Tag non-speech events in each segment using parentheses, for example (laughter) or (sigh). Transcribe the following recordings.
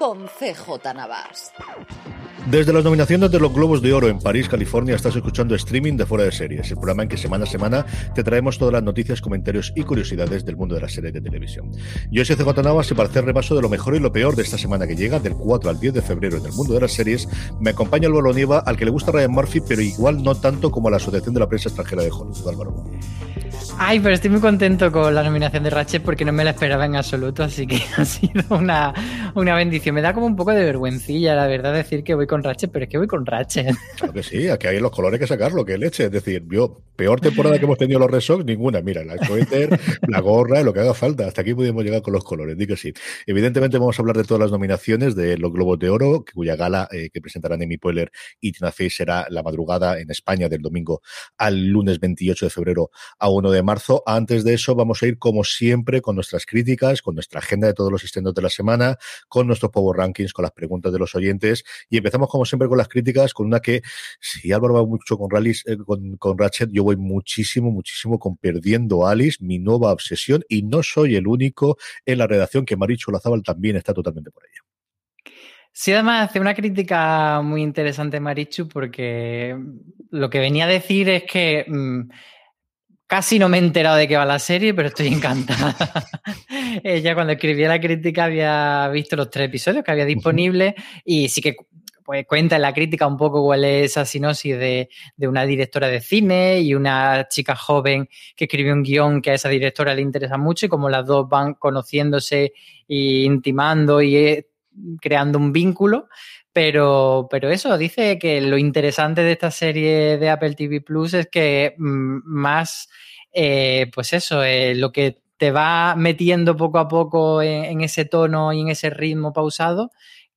con CJ Navas. Desde las nominaciones de los Globos de Oro en París, California, estás escuchando streaming de Fuera de Series, el programa en que semana a semana te traemos todas las noticias, comentarios y curiosidades del mundo de las series de televisión. Yo soy CJ Navas y para hacer repaso de lo mejor y lo peor de esta semana que llega, del 4 al 10 de febrero en el mundo de las series, me acompaña Álvaro Nieva, al que le gusta Ryan Murphy, pero igual no tanto como a la Asociación de la Prensa Extranjera de Hollywood. Álvaro. Ay, pero estoy muy contento con la nominación de Ratchet porque no me la esperaba en absoluto, así que (laughs) ha sido una, una bendición. Me da como un poco de vergüencilla, la verdad, decir que voy con Ratchet, pero es que voy con Ratchet. Claro que sí, aquí hay los colores que sacarlo, que leche. Es decir, yo, peor temporada que hemos tenido los Red Sox, ninguna. Mira, la suéter, la gorra, lo que haga falta. Hasta aquí pudimos llegar con los colores, di que sí. Evidentemente vamos a hablar de todas las nominaciones de los Globos de Oro, cuya gala eh, que presentarán Amy Poehler y Tina Fey será la madrugada en España del domingo al lunes 28 de febrero a 1 de marzo. Antes de eso, vamos a ir como siempre con nuestras críticas, con nuestra agenda de todos los estrenos de la semana, con nuestros Power Rankings, con las preguntas de los oyentes. Y empezamos como siempre con las críticas, con una que, si Álvaro va mucho con, Rallis, eh, con, con Ratchet, yo voy muchísimo, muchísimo con Perdiendo a Alice, mi nueva obsesión, y no soy el único en la redacción que Marichu Lazábal también está totalmente por ella. Sí, además hace una crítica muy interesante Marichu porque lo que venía a decir es que mmm, Casi no me he enterado de qué va la serie, pero estoy (laughs) encantada. (laughs) Ella cuando escribía la crítica había visto los tres episodios que había disponibles y sí que pues, cuenta en la crítica un poco cuál es esa sinopsis de, de, una directora de cine y una chica joven que escribió un guion que a esa directora le interesa mucho y como las dos van conociéndose e intimando y eh, creando un vínculo. Pero, pero eso, dice que lo interesante de esta serie de Apple TV Plus es que mmm, más, eh, pues eso, eh, lo que te va metiendo poco a poco en, ese tono y en ese ritmo pausado,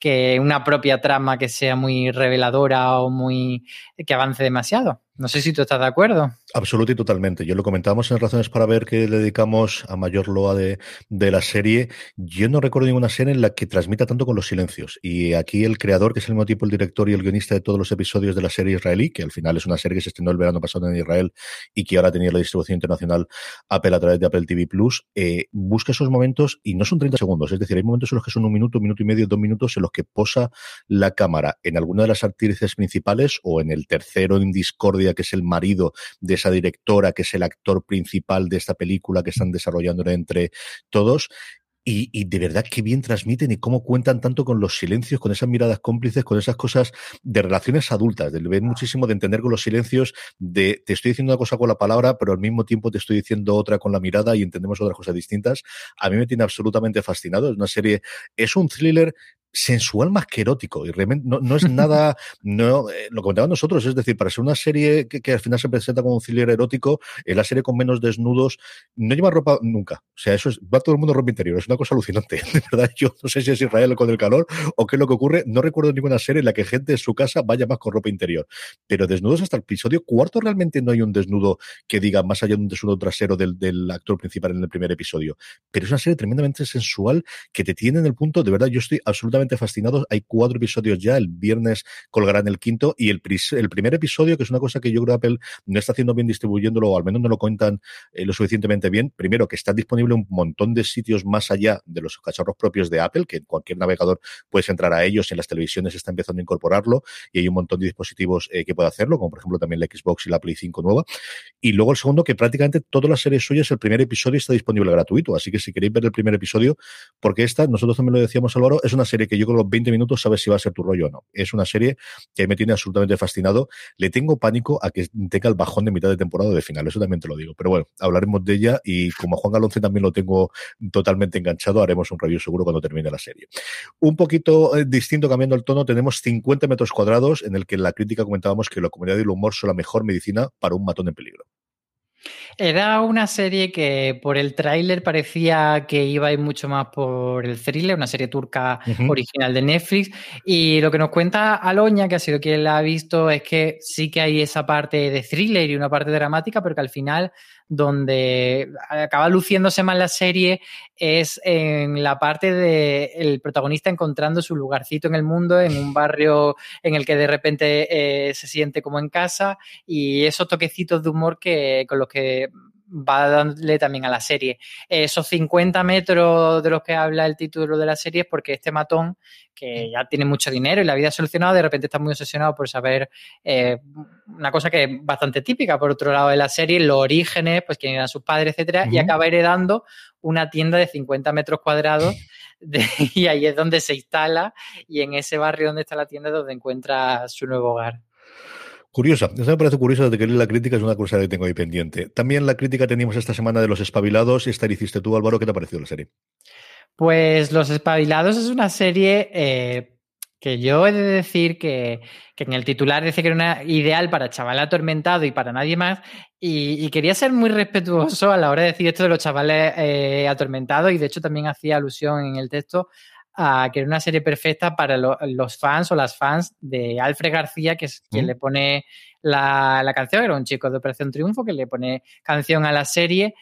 que una propia trama que sea muy reveladora o muy que avance demasiado. No sé si tú estás de acuerdo. Absoluto y totalmente. Yo lo comentábamos en Razones para ver que le dedicamos a mayor loa de, de, la serie. Yo no recuerdo ninguna serie en la que transmita tanto con los silencios. Y aquí el creador, que es el mismo tipo el director y el guionista de todos los episodios de la serie israelí, que al final es una serie que se estrenó el verano pasado en Israel y que ahora tenía la distribución internacional Apple a través de Apple TV Plus, eh, busca esos momentos y no son 30 segundos. Es decir, hay momentos en los que son un minuto, un minuto y medio, dos minutos en los que posa la cámara en alguna de las actrices principales o en el tercero en discordia que es el marido de esa directora, que es el actor principal de esta película que están desarrollando entre todos. Y, y, de verdad qué bien transmiten y cómo cuentan tanto con los silencios, con esas miradas cómplices, con esas cosas de relaciones adultas, de ver muchísimo de entender con los silencios, de te estoy diciendo una cosa con la palabra, pero al mismo tiempo te estoy diciendo otra con la mirada y entendemos otras cosas distintas. A mí me tiene absolutamente fascinado. Es una serie, es un thriller sensual más que erótico y realmente no, no es nada, (laughs) no, eh, lo comentaba nosotros, es decir, para ser una serie que, que, al final se presenta como un thriller erótico, es la serie con menos desnudos, no lleva ropa nunca, o sea, eso es, va todo el mundo ropa interior, es una cosa alucinante, (laughs) de verdad, yo no sé si es Israel con el calor o qué es lo que ocurre, no recuerdo ninguna serie en la que gente en su casa vaya más con ropa interior, pero desnudos hasta el episodio cuarto realmente no hay un desnudo que diga más allá de un desnudo trasero del, del actor principal en el primer episodio, pero es una serie tremendamente sensual que te tiene en el punto, de verdad, yo estoy absolutamente fascinados. Hay cuatro episodios ya, el viernes colgarán el quinto y el, el, primer episodio, que es una cosa que yo creo que Apple no está haciendo bien distribuyéndolo, o al menos no lo cuentan eh, lo suficientemente bien. Primero, que está disponible un montón de sitios más allá de los cacharros propios de Apple, que cualquier navegador puedes entrar a ellos, en las televisiones está empezando a incorporarlo y hay un montón de dispositivos eh, que puede hacerlo, como por ejemplo también la Xbox y la Play 5 nueva. Y luego el segundo, que prácticamente todas las series suyas, el primer episodio está disponible gratuito, así que si queréis ver el primer episodio, porque esta, nosotros también lo decíamos Álvaro, es una serie que yo creo que los 20 minutos sabes si va a ser tu rollo o no. Es una serie que me tiene absolutamente fascinado. Le tengo pánico a que tenga el bajón de mitad de temporada o de final, eso también te lo digo. Pero bueno, hablaremos de ella y como a Juan Galonce también lo tengo totalmente enganchado, haremos un review seguro cuando termine la serie. Un poquito eh, distinto, cambiando el tono, tenemos 50 metros cuadrados en el que en la crítica comentábamos que la comunidad del humor son la mejor medicina para un matón en peligro. Era una serie que por el tráiler parecía que iba a ir mucho más por el thriller, una serie turca uh -huh. original de Netflix. Y lo que nos cuenta Aloña, que ha sido quien la ha visto, es que sí que hay esa parte de thriller y una parte dramática, pero que al final donde acaba luciéndose más la serie es en la parte de el protagonista encontrando su lugarcito en el mundo, en un barrio en el que de repente eh, se siente como en casa y esos toquecitos de humor que con los que va a darle también a la serie. Esos 50 metros de los que habla el título de la serie es porque este matón, que ya tiene mucho dinero y la vida solucionada, de repente está muy obsesionado por saber eh, una cosa que es bastante típica, por otro lado, de la serie, los orígenes, pues quién eran sus padres, etcétera, y acaba heredando una tienda de 50 metros cuadrados. (laughs) y ahí es donde se instala y en ese barrio donde está la tienda es donde encuentra su nuevo hogar. Curiosa, eso me parece curioso de que la crítica es una cosa que tengo ahí pendiente. También la crítica teníamos esta semana de Los Espabilados, esta la hiciste tú, Álvaro, ¿qué te ha parecido la serie? Pues Los Espabilados es una serie eh, que yo he de decir que, en el titular dice que era una ideal para chaval atormentado y para nadie más, y, quería ser muy respetuoso a la hora de decir esto de los chavales eh, atormentados, y de hecho también hacía alusión en el texto a que era una serie perfecta para los fans o las fans de Alfred García, que es quien le pone la, la, canción, era un chico de Operación Triunfo que le pone canción a la serie.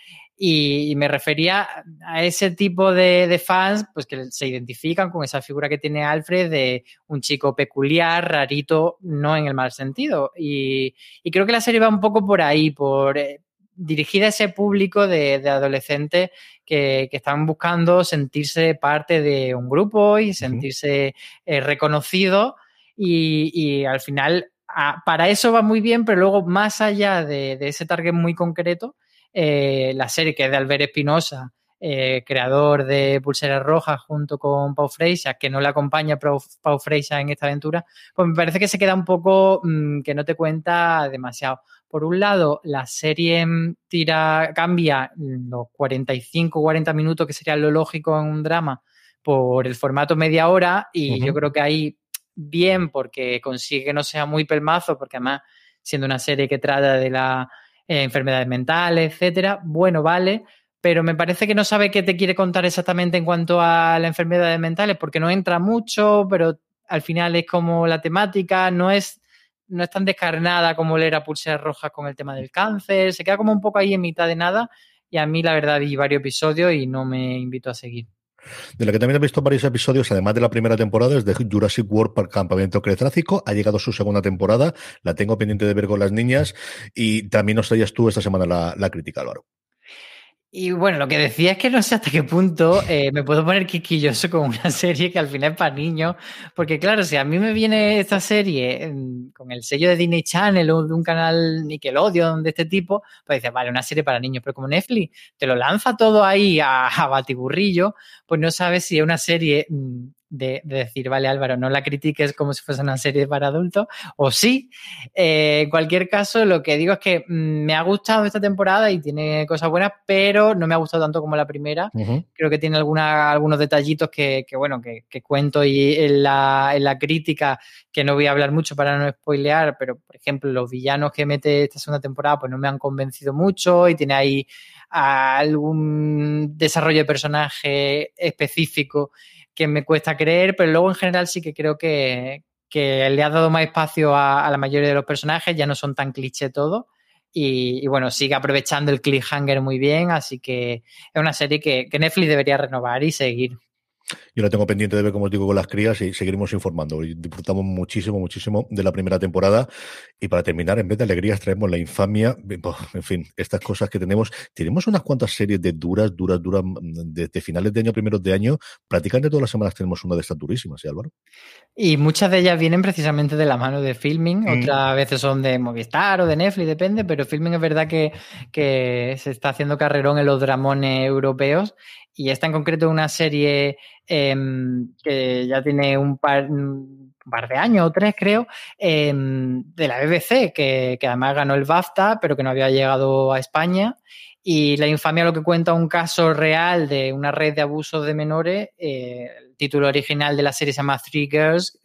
Y, me refería a ese tipo de, fans pues que se identifican con esa figura que tiene Alfred de un chico peculiar, rarito, no en el mal sentido. Y, y creo que la serie va un poco por ahí, por, eh, dirigida a ese público de, adolescentes que, están buscando sentirse parte de un grupo y sentirse eh, reconocidos y, al final para eso va muy bien, pero luego más allá de, ese target muy concreto, eh, la serie que es de Albert Espinosa, eh, creador de Pulseras Rojas junto con Pau Freisa, que no le acompaña Pau, Freisa en esta aventura, pues me parece que se queda un poco mm, que no te cuenta demasiado. Por un lado, la serie tira, cambia los 45, 40 minutos, que sería lo lógico en un drama, por el formato media hora, y yo creo que ahí bien, porque consigue que no sea muy pelmazo, porque además, siendo una serie que trata de las eh, enfermedades mentales, etcétera, bueno, vale, pero me parece que no sabe qué te quiere contar exactamente en cuanto a las enfermedades mentales, porque no entra mucho, pero al final es como la temática, no es no es tan descarnada como le era Pulseras Rojas con el tema del cáncer, se queda como un poco ahí en mitad de nada y a mí la verdad vi varios episodios y no me invito a seguir. De la que también he visto varios episodios, además de la primera temporada, es de Jurassic World para Campamento Cretácico. Ha llegado su segunda temporada, la tengo pendiente de ver con las niñas y también nos traías tú esta semana la, la crítica, Álvaro. Y bueno, lo que decía es que no sé hasta qué punto eh, me puedo poner quisquilloso con una (laughs) serie que al final es para niños, porque claro, si a mí me viene esta serie con el sello de Disney Channel o de un canal Nickelodeon de este tipo, pues dices, vale, una serie para niños, pero como Netflix te lo lanza todo ahí a, a batiburrillo, pues no sabes si es una serie de, decir, vale Álvaro, no la critiques como si fuese una serie para adultos, o sí. Eh, en cualquier caso, lo que digo es que mm, me ha gustado esta temporada y tiene cosas buenas, pero no me ha gustado tanto como la primera. Creo que tiene alguna, algunos detallitos que, bueno, que, cuento y en la, en la crítica, que no voy a hablar mucho para no spoilear, pero por ejemplo, los villanos que mete esta segunda temporada, pues no me han convencido mucho y tiene ahí algún desarrollo de personaje específico que me cuesta creer, pero luego en general sí que creo que, le ha dado más espacio a, la mayoría de los personajes, ya no son tan cliché todo. Y, bueno, sigue aprovechando el cliffhanger muy bien, así que es una serie que Netflix debería renovar y seguir. Yo la tengo pendiente de ver, como os digo, con las crías y seguiremos informando. disfrutamos muchísimo, muchísimo de la primera temporada. Y para terminar, en vez de alegrías, traemos la infamia. En fin, estas cosas que tenemos. Tenemos unas cuantas series de duras, duras, duras, desde finales de año, primeros de año. Prácticamente todas las semanas tenemos una de estas durísimas, ¿sí, Álvaro? Y muchas de ellas vienen precisamente de la mano de Filming. Mm. Otras veces son de Movistar o de Netflix, depende. Pero Filming es verdad que, que se está haciendo carrerón en los dramones europeos y esta en concreto una serie em, que ya tiene un par, de años o tres, creo, em, de la BBC, que, además ganó el BAFTA, pero que no había llegado a España. Y la infamia lo que cuenta un caso real de una red de abusos de menores. Eh, el título original de la serie se llama Three Girls,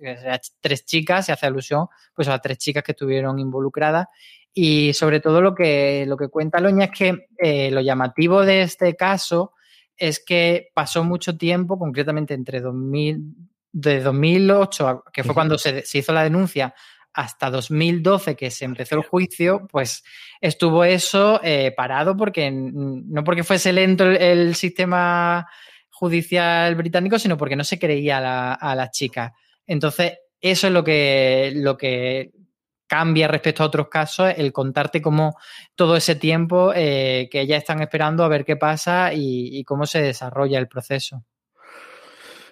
tres chicas, se hace alusión pues, a tres chicas que estuvieron involucradas. Y sobre todo lo que, lo que cuenta Loña es que eh, lo llamativo de este caso es que pasó mucho tiempo, concretamente entre 2000, de 2008, que fue cuando se, hizo la denuncia, hasta 2012 que se empezó el juicio, pues estuvo eso eh, parado porque no porque fuese lento el, sistema judicial británico, sino porque no se creía a, la, a las chicas. Entonces, eso es lo que, lo que cambia respecto a otros casos el contarte cómo todo ese tiempo eh, que ya están esperando a ver qué pasa y cómo se desarrolla el proceso.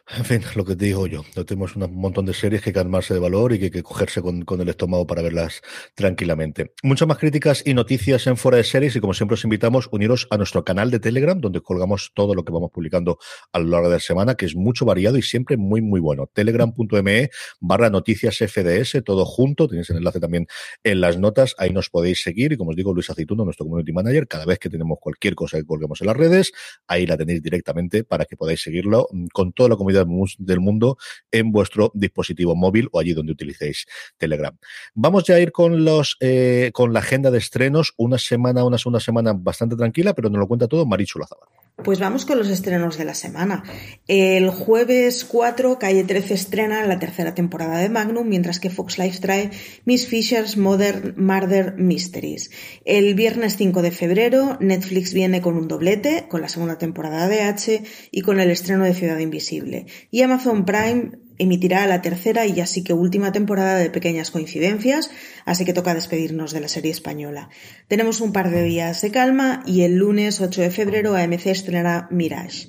(laughs) En fin, lo que te digo yo, tenemos un montón de series que armarse de valor y que que cogerse con, el estómago para verlas tranquilamente. Muchas más críticas y noticias en Fuera de Series y como siempre os invitamos uniros a nuestro canal de Telegram donde colgamos todo lo que vamos publicando a lo largo de la semana, que es mucho variado y siempre muy, muy bueno. Telegram.me barra noticias FDS, todo junto, tenéis el enlace también en las notas, ahí nos podéis seguir y como os digo, Luis Aceituno, nuestro community manager, cada vez que tenemos cualquier cosa que colguemos en las redes, ahí la tenéis directamente para que podáis seguirlo con toda la comunidad del mundo en vuestro dispositivo móvil o allí donde utilicéis Telegram. Vamos ya a ir con los eh, con la agenda de estrenos, una semana, una segunda semana bastante tranquila, pero nos lo cuenta todo Marichu Lazabal. Pues vamos con los estrenos de la semana. El jueves 4, Calle 13 estrena la tercera temporada de Magnum, mientras que Fox Life trae Miss Fisher's Modern Murder Mysteries. El viernes 5 de febrero, Netflix viene con un doblete, con la segunda temporada de H y con el estreno de Ciudad Invisible. Y Amazon Prime emitirá la tercera y así que última temporada de Pequeñas Coincidencias, así que toca despedirnos de la serie española. Tenemos un par de días de calma y el lunes 8 de febrero AMC estrenará Mirage.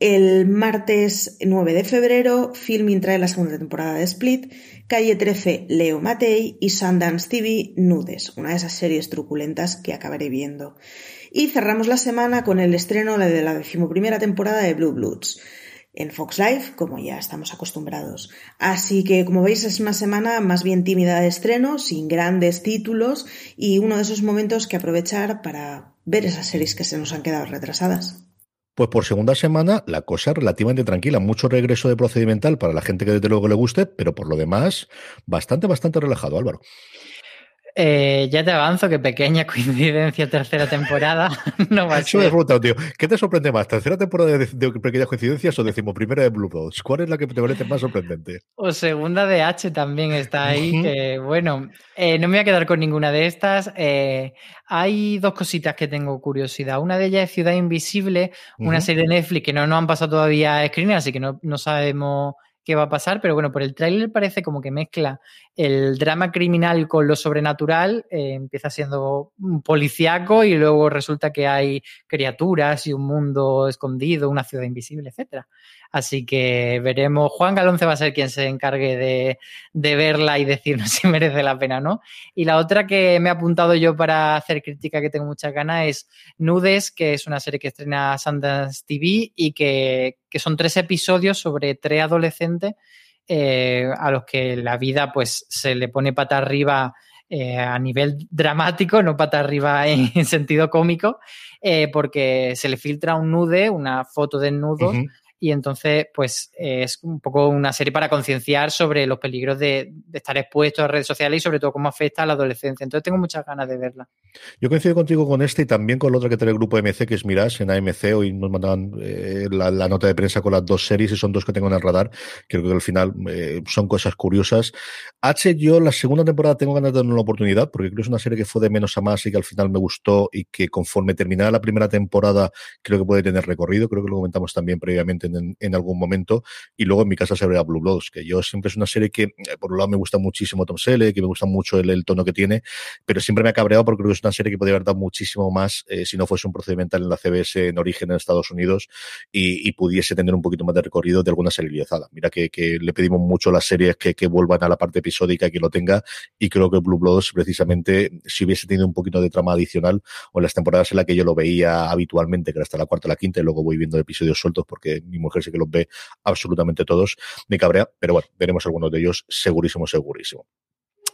El martes 9 de febrero, Filming trae la segunda temporada de Split, Calle 13 Leo Matei y Sundance TV Nudes, una de esas series truculentas que acabaré viendo. Y cerramos la semana con el estreno de la decimoprimera temporada de Blue Bloods en Fox Live, como ya estamos acostumbrados. Así que, como veis, es una semana más bien tímida de estreno, sin grandes títulos y uno de esos momentos que aprovechar para ver esas series que se nos han quedado retrasadas. Pues por segunda semana la cosa relativamente tranquila, mucho regreso de procedimental para la gente que desde luego le guste, pero por lo demás bastante, bastante relajado, Álvaro. Eh, ya te avanzo que pequeña (laughs) coincidencia, tercera temporada. (laughs) no va a ser. tío. ¿Qué te sorprende más? ¿Tercera temporada de, pequeñas coincidencias o decimoprimera de Blue Boats? ¿Cuál es la que te parece más sorprendente? O segunda de H también está ahí. que bueno, eh, no me voy a quedar con ninguna de estas. Eh, hay dos cositas que tengo curiosidad. Una de ellas es Ciudad Invisible, una serie de Netflix que no nos han pasado todavía a screen, así que no, no sabemos qué va a pasar, pero bueno, por el tráiler parece como que mezcla el drama criminal con lo sobrenatural, eh, empieza siendo policíaco y luego resulta que hay criaturas y un mundo escondido, una ciudad invisible, etcétera. Así que veremos. Juan Galonce va a ser quien se encargue de, verla y decirnos si merece la pena, ¿no? Y la otra que me he apuntado yo para hacer crítica que tengo muchas ganas es Nudes, que es una serie que estrena Sundance TV y que, son tres episodios sobre tres adolescentes eh, a los que la vida pues se le pone pata arriba eh, a nivel dramático, no pata arriba (laughs) en, sentido cómico, eh, porque se le filtra un nude, una foto de nudos y entonces pues es un poco una serie para concienciar sobre los peligros de, estar expuestos a redes sociales y sobre todo cómo afecta a la adolescencia. Entonces tengo muchas ganas de verla. Yo coincido contigo con este y también con la otra que tiene el grupo MC, que es Mirage en AMC. Hoy nos mandaban eh, la, nota de prensa con las dos series y son dos que tengo en el radar. Creo que al final eh, son cosas curiosas. H, yo la segunda temporada tengo ganas de darle una oportunidad porque creo que es una serie que fue de menos a más y que al final me gustó y que conforme terminara la primera temporada creo que puede tener recorrido. Creo que lo comentamos también previamente en, algún momento. Y luego en mi casa se verá Blue Bloods, que yo siempre es una serie que, eh, por un lado, me gusta muchísimo Tom Selleck, que me gusta mucho el, tono que tiene, pero siempre me ha cabreado porque creo que es una serie que podría haber dado muchísimo más eh, si no fuese un procedimental en la CBS en origen en Estados Unidos y, pudiese tener un poquito más de recorrido de alguna serializada. Mira que, le pedimos mucho a las series que, que vuelvan a la parte episódica y que lo tenga, y creo que Blue Bloods, precisamente, si hubiese tenido un poquito de trama adicional o en las temporadas en las que yo lo veía habitualmente, que era hasta la cuarta o la quinta, y luego voy viendo episodios sueltos porque mujer sé que los ve absolutamente todos, me cabrea, pero bueno, veremos algunos de ellos segurísimo, segurísimo.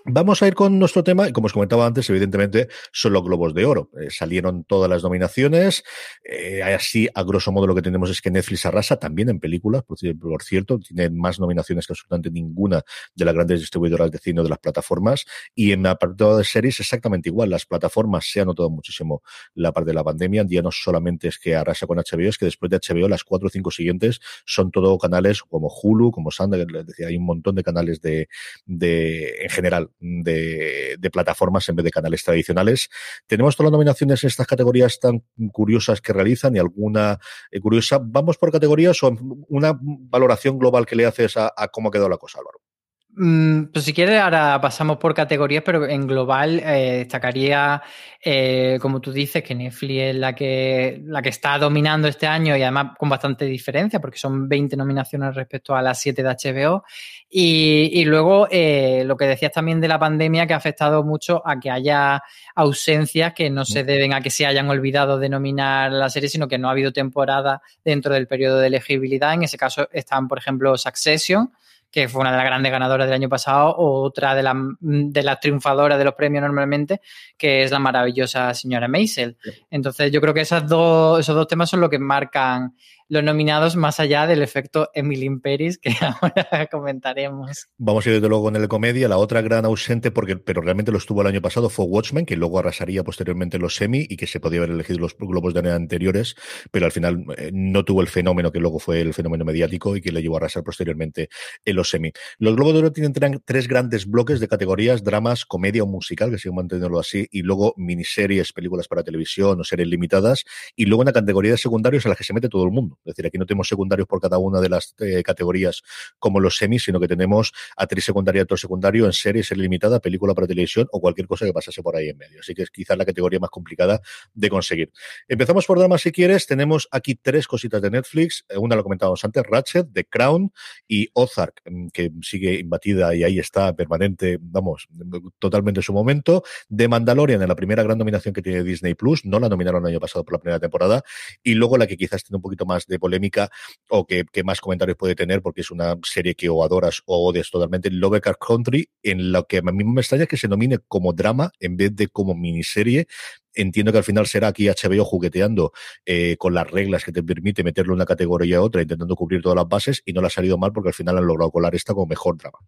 Vamos a ir con nuestro tema, y como os comentaba antes, evidentemente son los Globos de Oro. Eh, salieron todas las nominaciones. Eh, así, a grosso modo, lo que tenemos es que Netflix arrasa también en películas, por, cierto, tiene más nominaciones que absolutamente ninguna de las grandes distribuidoras de cine de las plataformas. Y en la parte de series, exactamente igual. Las plataformas se han notado muchísimo la parte de la pandemia. Ya no solamente es que arrasa con HBO, es que después de HBO, las cuatro o cinco siguientes son todo canales como Hulu, como Sanda, decía, hay un montón de canales de, de en general de, plataformas en vez de canales tradicionales. Tenemos todas las nominaciones en estas categorías tan curiosas que realizan y alguna eh, curiosa. ¿Vamos por categorías o una valoración global que le haces a, cómo ha quedado la cosa, Álvaro? Mm, pues si quieres, ahora pasamos por categorías, pero en global eh, destacaría, eh, como tú dices, que Netflix es la que, la que está dominando este año y además con bastante diferencia, porque son 20 nominaciones respecto a las 7 de HBO. Y, luego eh, lo que decías también de la pandemia, que ha afectado mucho a que haya ausencias que no se deben a que se hayan olvidado de nominar la serie, sino que no ha habido temporada dentro del periodo de elegibilidad. En ese caso están, por ejemplo, Succession que fue una de las grandes ganadoras del año pasado, o otra de, de las triunfadoras de los premios normalmente, que es la maravillosa señora Maisel. Entonces, yo creo que esas dos, esos dos temas son lo que marcan los nominados más allá del efecto Emily Peris que (laughs) ahora comentaremos. Vamos a ir desde luego con el comedia. La otra gran ausente, porque, pero realmente lo estuvo el año pasado, fue Watchmen, que luego arrasaría posteriormente los semi y que se podía haber elegido los globos de arena anteriores, pero al final eh, no tuvo el fenómeno que luego fue el fenómeno mediático y que le llevó a arrasar posteriormente en los semi. Los globos de oro tienen tres grandes bloques de categorías, dramas, comedia o musical, que siguen manteniéndolo así, y luego miniseries, películas para televisión o series limitadas, y luego una categoría de secundarios a la que se mete todo el mundo. Es decir, aquí no tenemos secundarios por cada una de las eh, categorías como los semis, sino que tenemos actriz secundaria, actor secundario en series, serie limitada, película para televisión o cualquier cosa que pasase por ahí en medio. Así que es quizás la categoría más complicada de conseguir. Empezamos por drama si quieres. Tenemos aquí tres cositas de Netflix. Eh, una lo comentábamos antes, Ratchet, The Crown y Ozark, mm, que sigue imbatida y ahí está permanente, vamos, totalmente en su momento. The Mandalorian, en la primera gran nominación que tiene Disney Plus, no la nominaron el año pasado por la primera temporada. Y luego la que quizás tiene un poquito más de polémica o que, más comentarios puede tener porque es una serie que o adoras o odias totalmente, Lovecraft Country, en lo que a mí me extraña que se nomine como drama en vez de como miniserie. Entiendo que al final será aquí HBO jugueteando eh, con las reglas que te permite meterlo en una categoría a otra, intentando cubrir todas las bases y no le ha salido mal porque al final han logrado colar esta como mejor drama.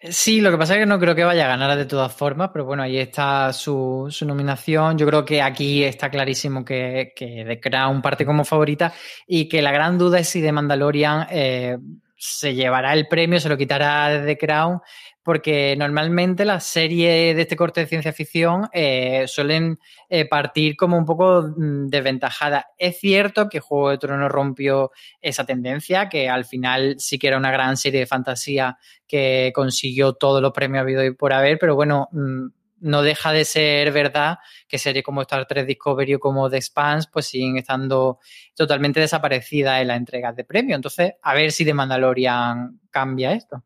Sí, lo que pasa es que no creo que vaya a ganar de todas formas, pero bueno, ahí está su, nominación. Yo creo que aquí está clarísimo que, que The Crown parte como favorita y que la gran duda es si The Mandalorian eh, se llevará el premio, se lo quitará de Crown porque normalmente las series de este corte de ciencia ficción eh, suelen eh, partir como un poco mm, desventajadas. Es cierto que Juego de Tronos rompió esa tendencia, que al final sí que era una gran serie de fantasía que consiguió todos los premios habido y por haber, pero bueno, mm, no deja de ser verdad que series como Star Trek Discovery o como The Expanse pues siguen estando totalmente desaparecidas en la entrega de premios. Entonces, a ver si The Mandalorian cambia esto.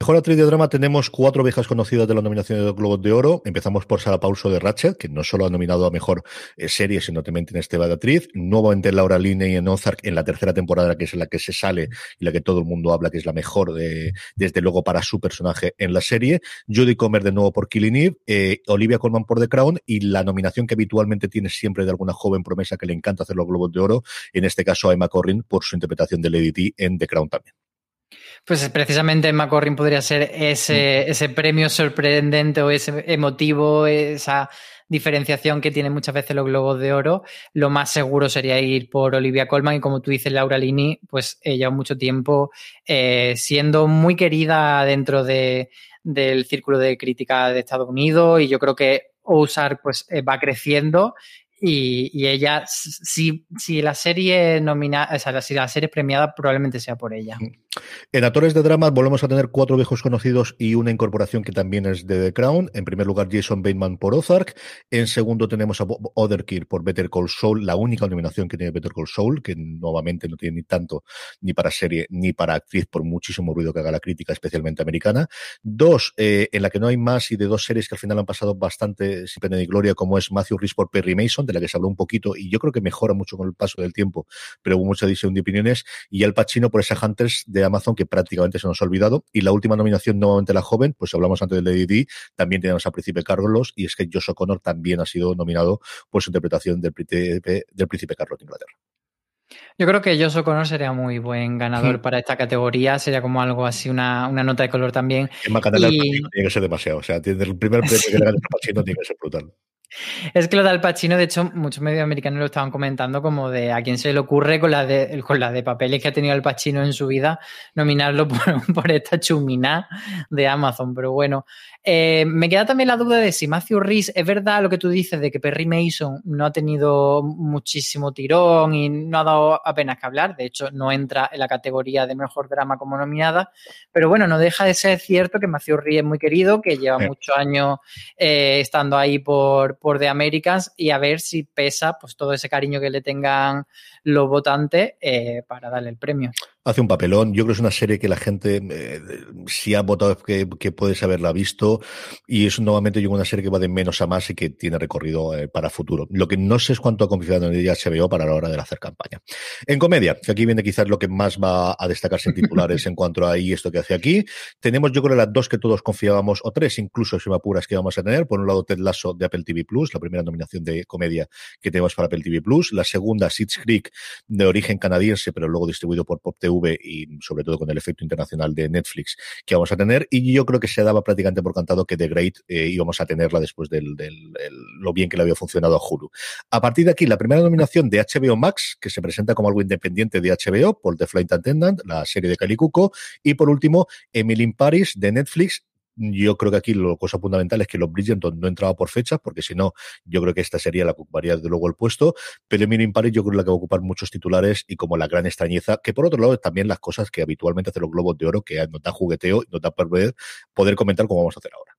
Mejor actriz de drama tenemos cuatro viejas conocidas de la nominación de los Globos de Oro. Empezamos por Sara Pauso de Ratchet, que no solo ha nominado a Mejor eh, Serie, sino también tiene este de actriz. Nuevamente Laura Linney en Ozark en la tercera temporada, que es la que se sale y la que todo el mundo habla que es la mejor, de, desde luego, para su personaje en la serie. Judy Comer de nuevo por Killing Eve. Eh, Olivia Colman por The Crown y la nominación que habitualmente tiene siempre de alguna joven promesa que le encanta hacer los Globos de Oro. En este caso, a Emma Corrin por su interpretación de Lady T en The Crown también. Pues precisamente McCorrin podría ser ese, mm. ese premio sorprendente o ese emotivo, esa diferenciación que tienen muchas veces los globos de oro. Lo más seguro sería ir por Olivia Colman y como tú dices, Laura Lini, pues ella mucho tiempo eh, siendo muy querida dentro de, del círculo de crítica de Estados Unidos y yo creo que Ozark pues eh, va creciendo y, ella, si, si la serie nomina, o sea, si la serie es premiada, probablemente sea por ella. En actores de drama volvemos a tener cuatro viejos conocidos y una incorporación que también es de The Crown. En primer lugar, Jason Bateman por Ozark. En segundo tenemos a Otherkir por Better Call Saul, la única nominación que tiene Better Call Saul, que nuevamente no tiene ni tanto ni para serie ni para actriz, por muchísimo ruido que haga la crítica, especialmente americana. Dos, eh, en la que no hay más y de dos series que al final han pasado bastante sin pena ni gloria, como es Matthew Rhys por Perry Mason, la que se habló un poquito y yo creo que mejora mucho con el paso del tiempo, pero hubo mucha división de opiniones, y el Pacino por esa Hunters de Amazon que prácticamente se nos ha olvidado. Y la última nominación, nuevamente la joven, pues hablamos antes de Lady D, también tenemos a Príncipe Carlos, y es que Josh O'Connor también ha sido nominado por su interpretación del Príncipe, del Príncipe Carlos de Inglaterra. Yo creo que Josh O'Connor sería muy buen ganador para esta categoría, sería como algo así, una, nota de color también. El y... tiene que ser demasiado, o sea, el primer premio que le gane tiene que ser brutal. Es que lo de Pacino, de hecho, muchos medios americanos lo estaban comentando como de a quién se le ocurre con la de, con la de papeles que ha tenido Al Pacino en su vida nominarlo (laughs) por, por esta chumina de Amazon. Pero bueno, eh, me queda también la duda de si Matthew Rhys, es verdad lo que tú dices de que Perry Mason no ha tenido muchísimo tirón y no ha dado apenas que hablar, de hecho no entra en la categoría de mejor drama como nominada, pero bueno, no deja de ser cierto que Matthew Rhys es muy querido, que lleva muchos años eh, estando ahí por, por The Americans y a ver si pesa pues todo ese cariño que le tengan los votantes eh, para darle el premio. Hace un papelón. Yo creo que es una serie que la gente, eh, si ha votado, que, que, puedes haberla visto. Y es nuevamente yo una serie que va de menos a más y que tiene recorrido eh, para futuro. Lo que no sé es cuánto ha confiado en ella HBO para la hora de hacer campaña. En comedia, que aquí viene quizás lo que más va a destacarse en titulares (laughs) en cuanto a ahí esto que hace aquí. Tenemos, yo creo, las dos que todos confiábamos, o tres incluso, si me apuras, que vamos a tener. Por un lado, Ted Lasso de Apple TV Plus, la primera nominación de comedia que tenemos para Apple TV Plus. La segunda, Sitch Creek, de origen canadiense, pero luego distribuido por Pop TV y sobre todo con el efecto internacional de Netflix que vamos a tener. Y yo creo que se daba prácticamente por cantado que The Great eh, íbamos a tenerla después del lo bien que le había funcionado a Hulu. A partir de aquí, la primera nominación de HBO Max, que se presenta como algo independiente de HBO por The Flight Attendant, la serie de Cali Cuco. Y por último, Emily in Paris de Netflix, yo creo que aquí lo cosa fundamental es que los Bridgerton no entraba por fechas, porque si no, yo creo que esta sería la que ocuparía desde luego el puesto. Pero Emily Paris yo creo que la que va a ocupar muchos titulares y como la gran extrañeza, que por otro lado también las cosas que habitualmente hacen los globos de oro, que no da jugueteo y no da poder, poder comentar como vamos a hacer ahora.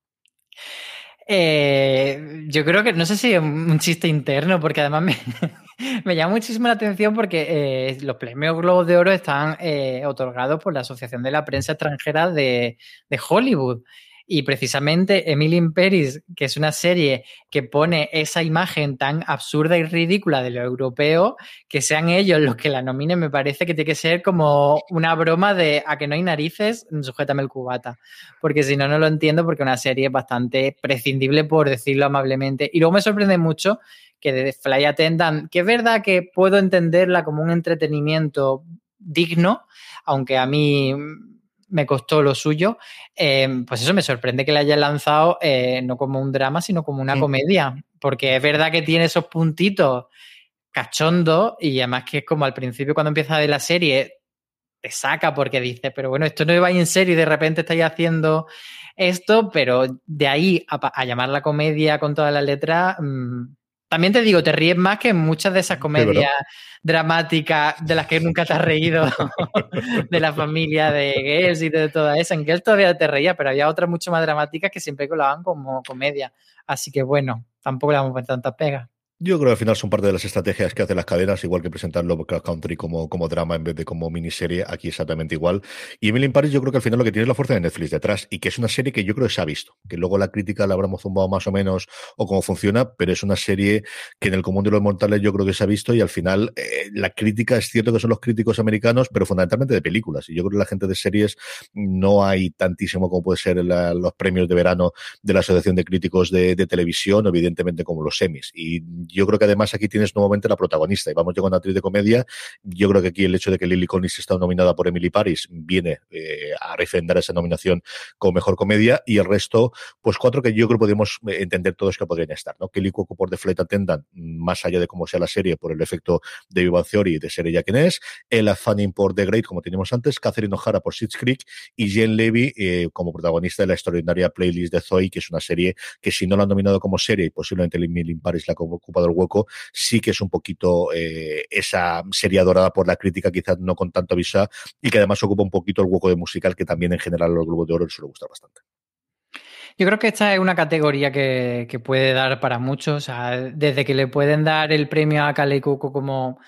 Eh, yo creo que no sé si es un chiste interno, porque además me, (laughs) llama muchísimo la atención porque eh, los premios Globos de Oro están eh, otorgados por la Asociación de la Prensa Extranjera de, de Hollywood. Y precisamente Emily in Paris, que es una serie que pone esa imagen tan absurda y ridícula de lo europeo, que sean ellos los que la nominen, me parece que tiene que ser como una broma de a que no hay narices, sujétame el cubata. Porque si no, no lo entiendo porque una serie es bastante prescindible, por decirlo amablemente. Y luego me sorprende mucho que de Fly Attendant, que es verdad que puedo entenderla como un entretenimiento digno, aunque a mí me costó lo suyo, eh, pues eso me sorprende que la haya lanzado eh, no como un drama, sino como una comedia, porque es verdad que tiene esos puntitos cachondos y además que es como al principio cuando empieza de la serie te saca porque dice, pero bueno, esto no va en serio y de repente estáis haciendo esto, pero de ahí a, a llamar la comedia con todas las letras, mmm, también te digo, te ríes más que en muchas de esas comedias dramáticas de las que nunca te has reído, (laughs) de la familia de Gels y de toda esa. En Gels todavía te reía, pero había otras mucho más dramáticas que siempre colaban como comedia. Así que bueno, tampoco le vamos a ver tantas pegas. Yo creo que al final son parte de las estrategias que hacen las cadenas, igual que presentarlo Country como, como drama en vez de como miniserie, aquí exactamente igual. Y Emily in Paris yo creo que al final lo que tiene es la fuerza de Netflix detrás y que es una serie que yo creo que se ha visto, que luego la crítica la habremos zumbado más o menos o cómo funciona, pero es una serie que en el común de los mortales yo creo que se ha visto y al final eh, la crítica es cierto que son los críticos americanos, pero fundamentalmente de películas. Y yo creo que la gente de series no hay tantísimo como puede ser los premios de verano de la Asociación de Críticos de, de Televisión, evidentemente como los semis. Y yo creo que además aquí tienes nuevamente la protagonista y vamos yo con una actriz de comedia. Yo creo que aquí el hecho de que Lily Collins está nominada por Emily Paris viene eh, a refrendar esa nominación como mejor comedia y el resto, pues cuatro que yo creo que podemos eh, entender todos que podrían estar, ¿no? Kelly Cuoco por The Flight Attendant, más allá de cómo sea la serie, por el efecto de Viva Theory de ser ella quien es, Ella Fanning por The Great, como teníamos antes, Catherine O'Hara por Sitch Creek y Jen Levy eh, como protagonista de la extraordinaria playlist de Zoe, que es una serie que si no la han nominado como serie y posiblemente Emily Paris la ocupado el hueco sí que es un poquito eh, esa serie adorada por la crítica, quizás no con tanto visa, y que además ocupa un poquito el hueco de musical, que también en general a los Globos de Oro suele gustar bastante. Yo creo que esta es una categoría que, que, puede dar para muchos. Desde que le pueden dar el premio a Kale Cuco como.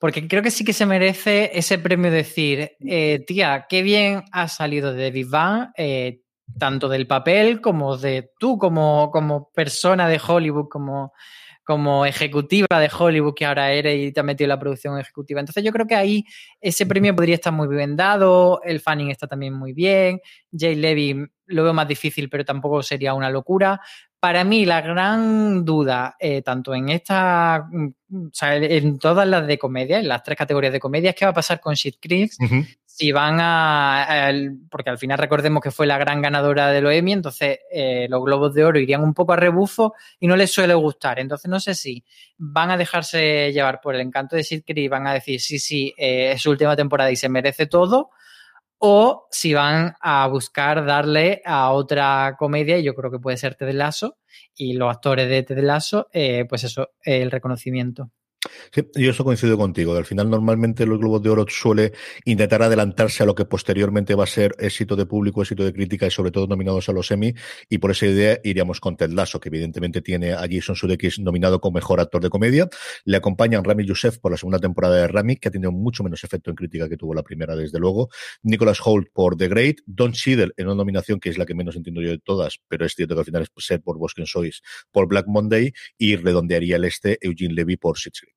Porque creo que sí que se merece ese premio decir, eh, tía, qué bien has salido de Big eh, tanto del papel como de tú como, como persona de Hollywood, como como ejecutiva de Hollywood que ahora eres y te has metido en la producción ejecutiva. Entonces yo creo que ahí ese premio podría estar muy bien dado, el Fanning está también muy bien, Jay Levy lo veo más difícil, pero tampoco sería una locura. Para mí la gran duda, eh, tanto en esta, o sea, en todas las de comedia, en las tres categorías de comedia, es qué va a pasar con Shit Creek, uh -huh. Si van a, porque al final recordemos que fue la gran ganadora de los Emmy, entonces eh, los Globos de Oro irían un poco a rebufo y no les suele gustar. Entonces no sé si van a dejarse llevar por el encanto de Sid y van a decir sí, sí, eh, es su última temporada y se merece todo, o si van a buscar darle a otra comedia, y yo creo que puede ser Ted Lasso, y los actores de Ted Lasso, eh, pues eso, el reconocimiento. Sí, yo eso coincido contigo. Al final, normalmente los Globos de Oro suele intentar adelantarse a lo que posteriormente va a ser éxito de público, éxito de crítica y sobre todo nominados a los Emmy. Y por esa idea iríamos con Ted Lasso, que evidentemente tiene a Jason Sudeikis nominado como mejor actor de comedia. Le acompañan Rami Youssef por la segunda temporada de Rami, que ha tenido mucho menos efecto en crítica que tuvo la primera, desde luego. Nicholas Holt por The Great. Don Cheadle en una nominación que es la que menos entiendo yo de todas, pero es cierto que al final es ser por Quien Sois, por Black Monday y redondearía el este Eugene Levy por Sitch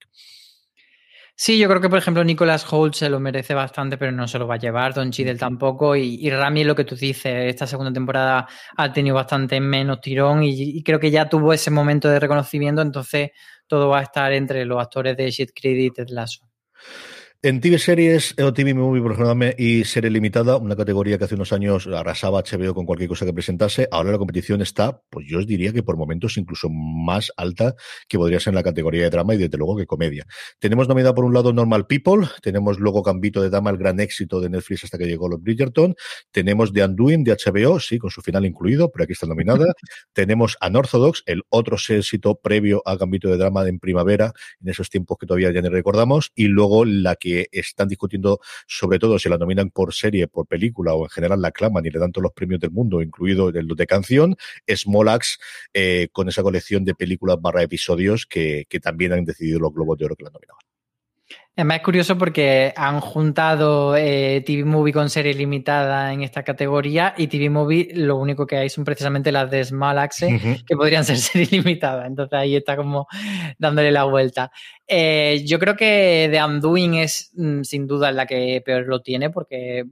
Sí, yo creo que, por ejemplo, Nicholas Holt se lo merece bastante, pero no se lo va a llevar, Don Chidel tampoco, y, Rami lo que tú dices, esta segunda temporada ha tenido bastante menos tirón y, creo que ya tuvo ese momento de reconocimiento, entonces todo va a estar entre los actores de Shit Credit y Ted Lasso. En TV Series o TV Movie Programa y Serie Limitada, una categoría que hace unos años arrasaba HBO con cualquier cosa que presentase, ahora la competición está, pues yo os diría que por momentos incluso más alta que podría ser en la categoría de drama y desde luego que comedia. Tenemos nominada por un lado Normal People, tenemos luego Gambito de Dama, el gran éxito de Netflix hasta que llegó los Bridgerton, tenemos The Undoing de HBO, sí, con su final incluido, pero aquí está nominada, (laughs) tenemos Unorthodox, el otro éxito previo a Gambito de Drama en primavera, en esos tiempos que todavía ya ni recordamos, y luego la que están discutiendo sobre todo si la nominan por serie, por película o en general la claman y le dan todos los premios del mundo, incluido el de canción, es Molax eh, con esa colección de películas barra episodios que, que también han decidido los Globos de Oro que la nominaban. Además es curioso porque han juntado eh, TV Movie con serie limitada en esta categoría y TV Movie lo único que hay son precisamente las de Small Access que podrían ser (laughs) serie limitada. Entonces ahí está como dándole la vuelta. Eh, yo creo que The Undoing es mm, sin duda la que peor lo tiene porque,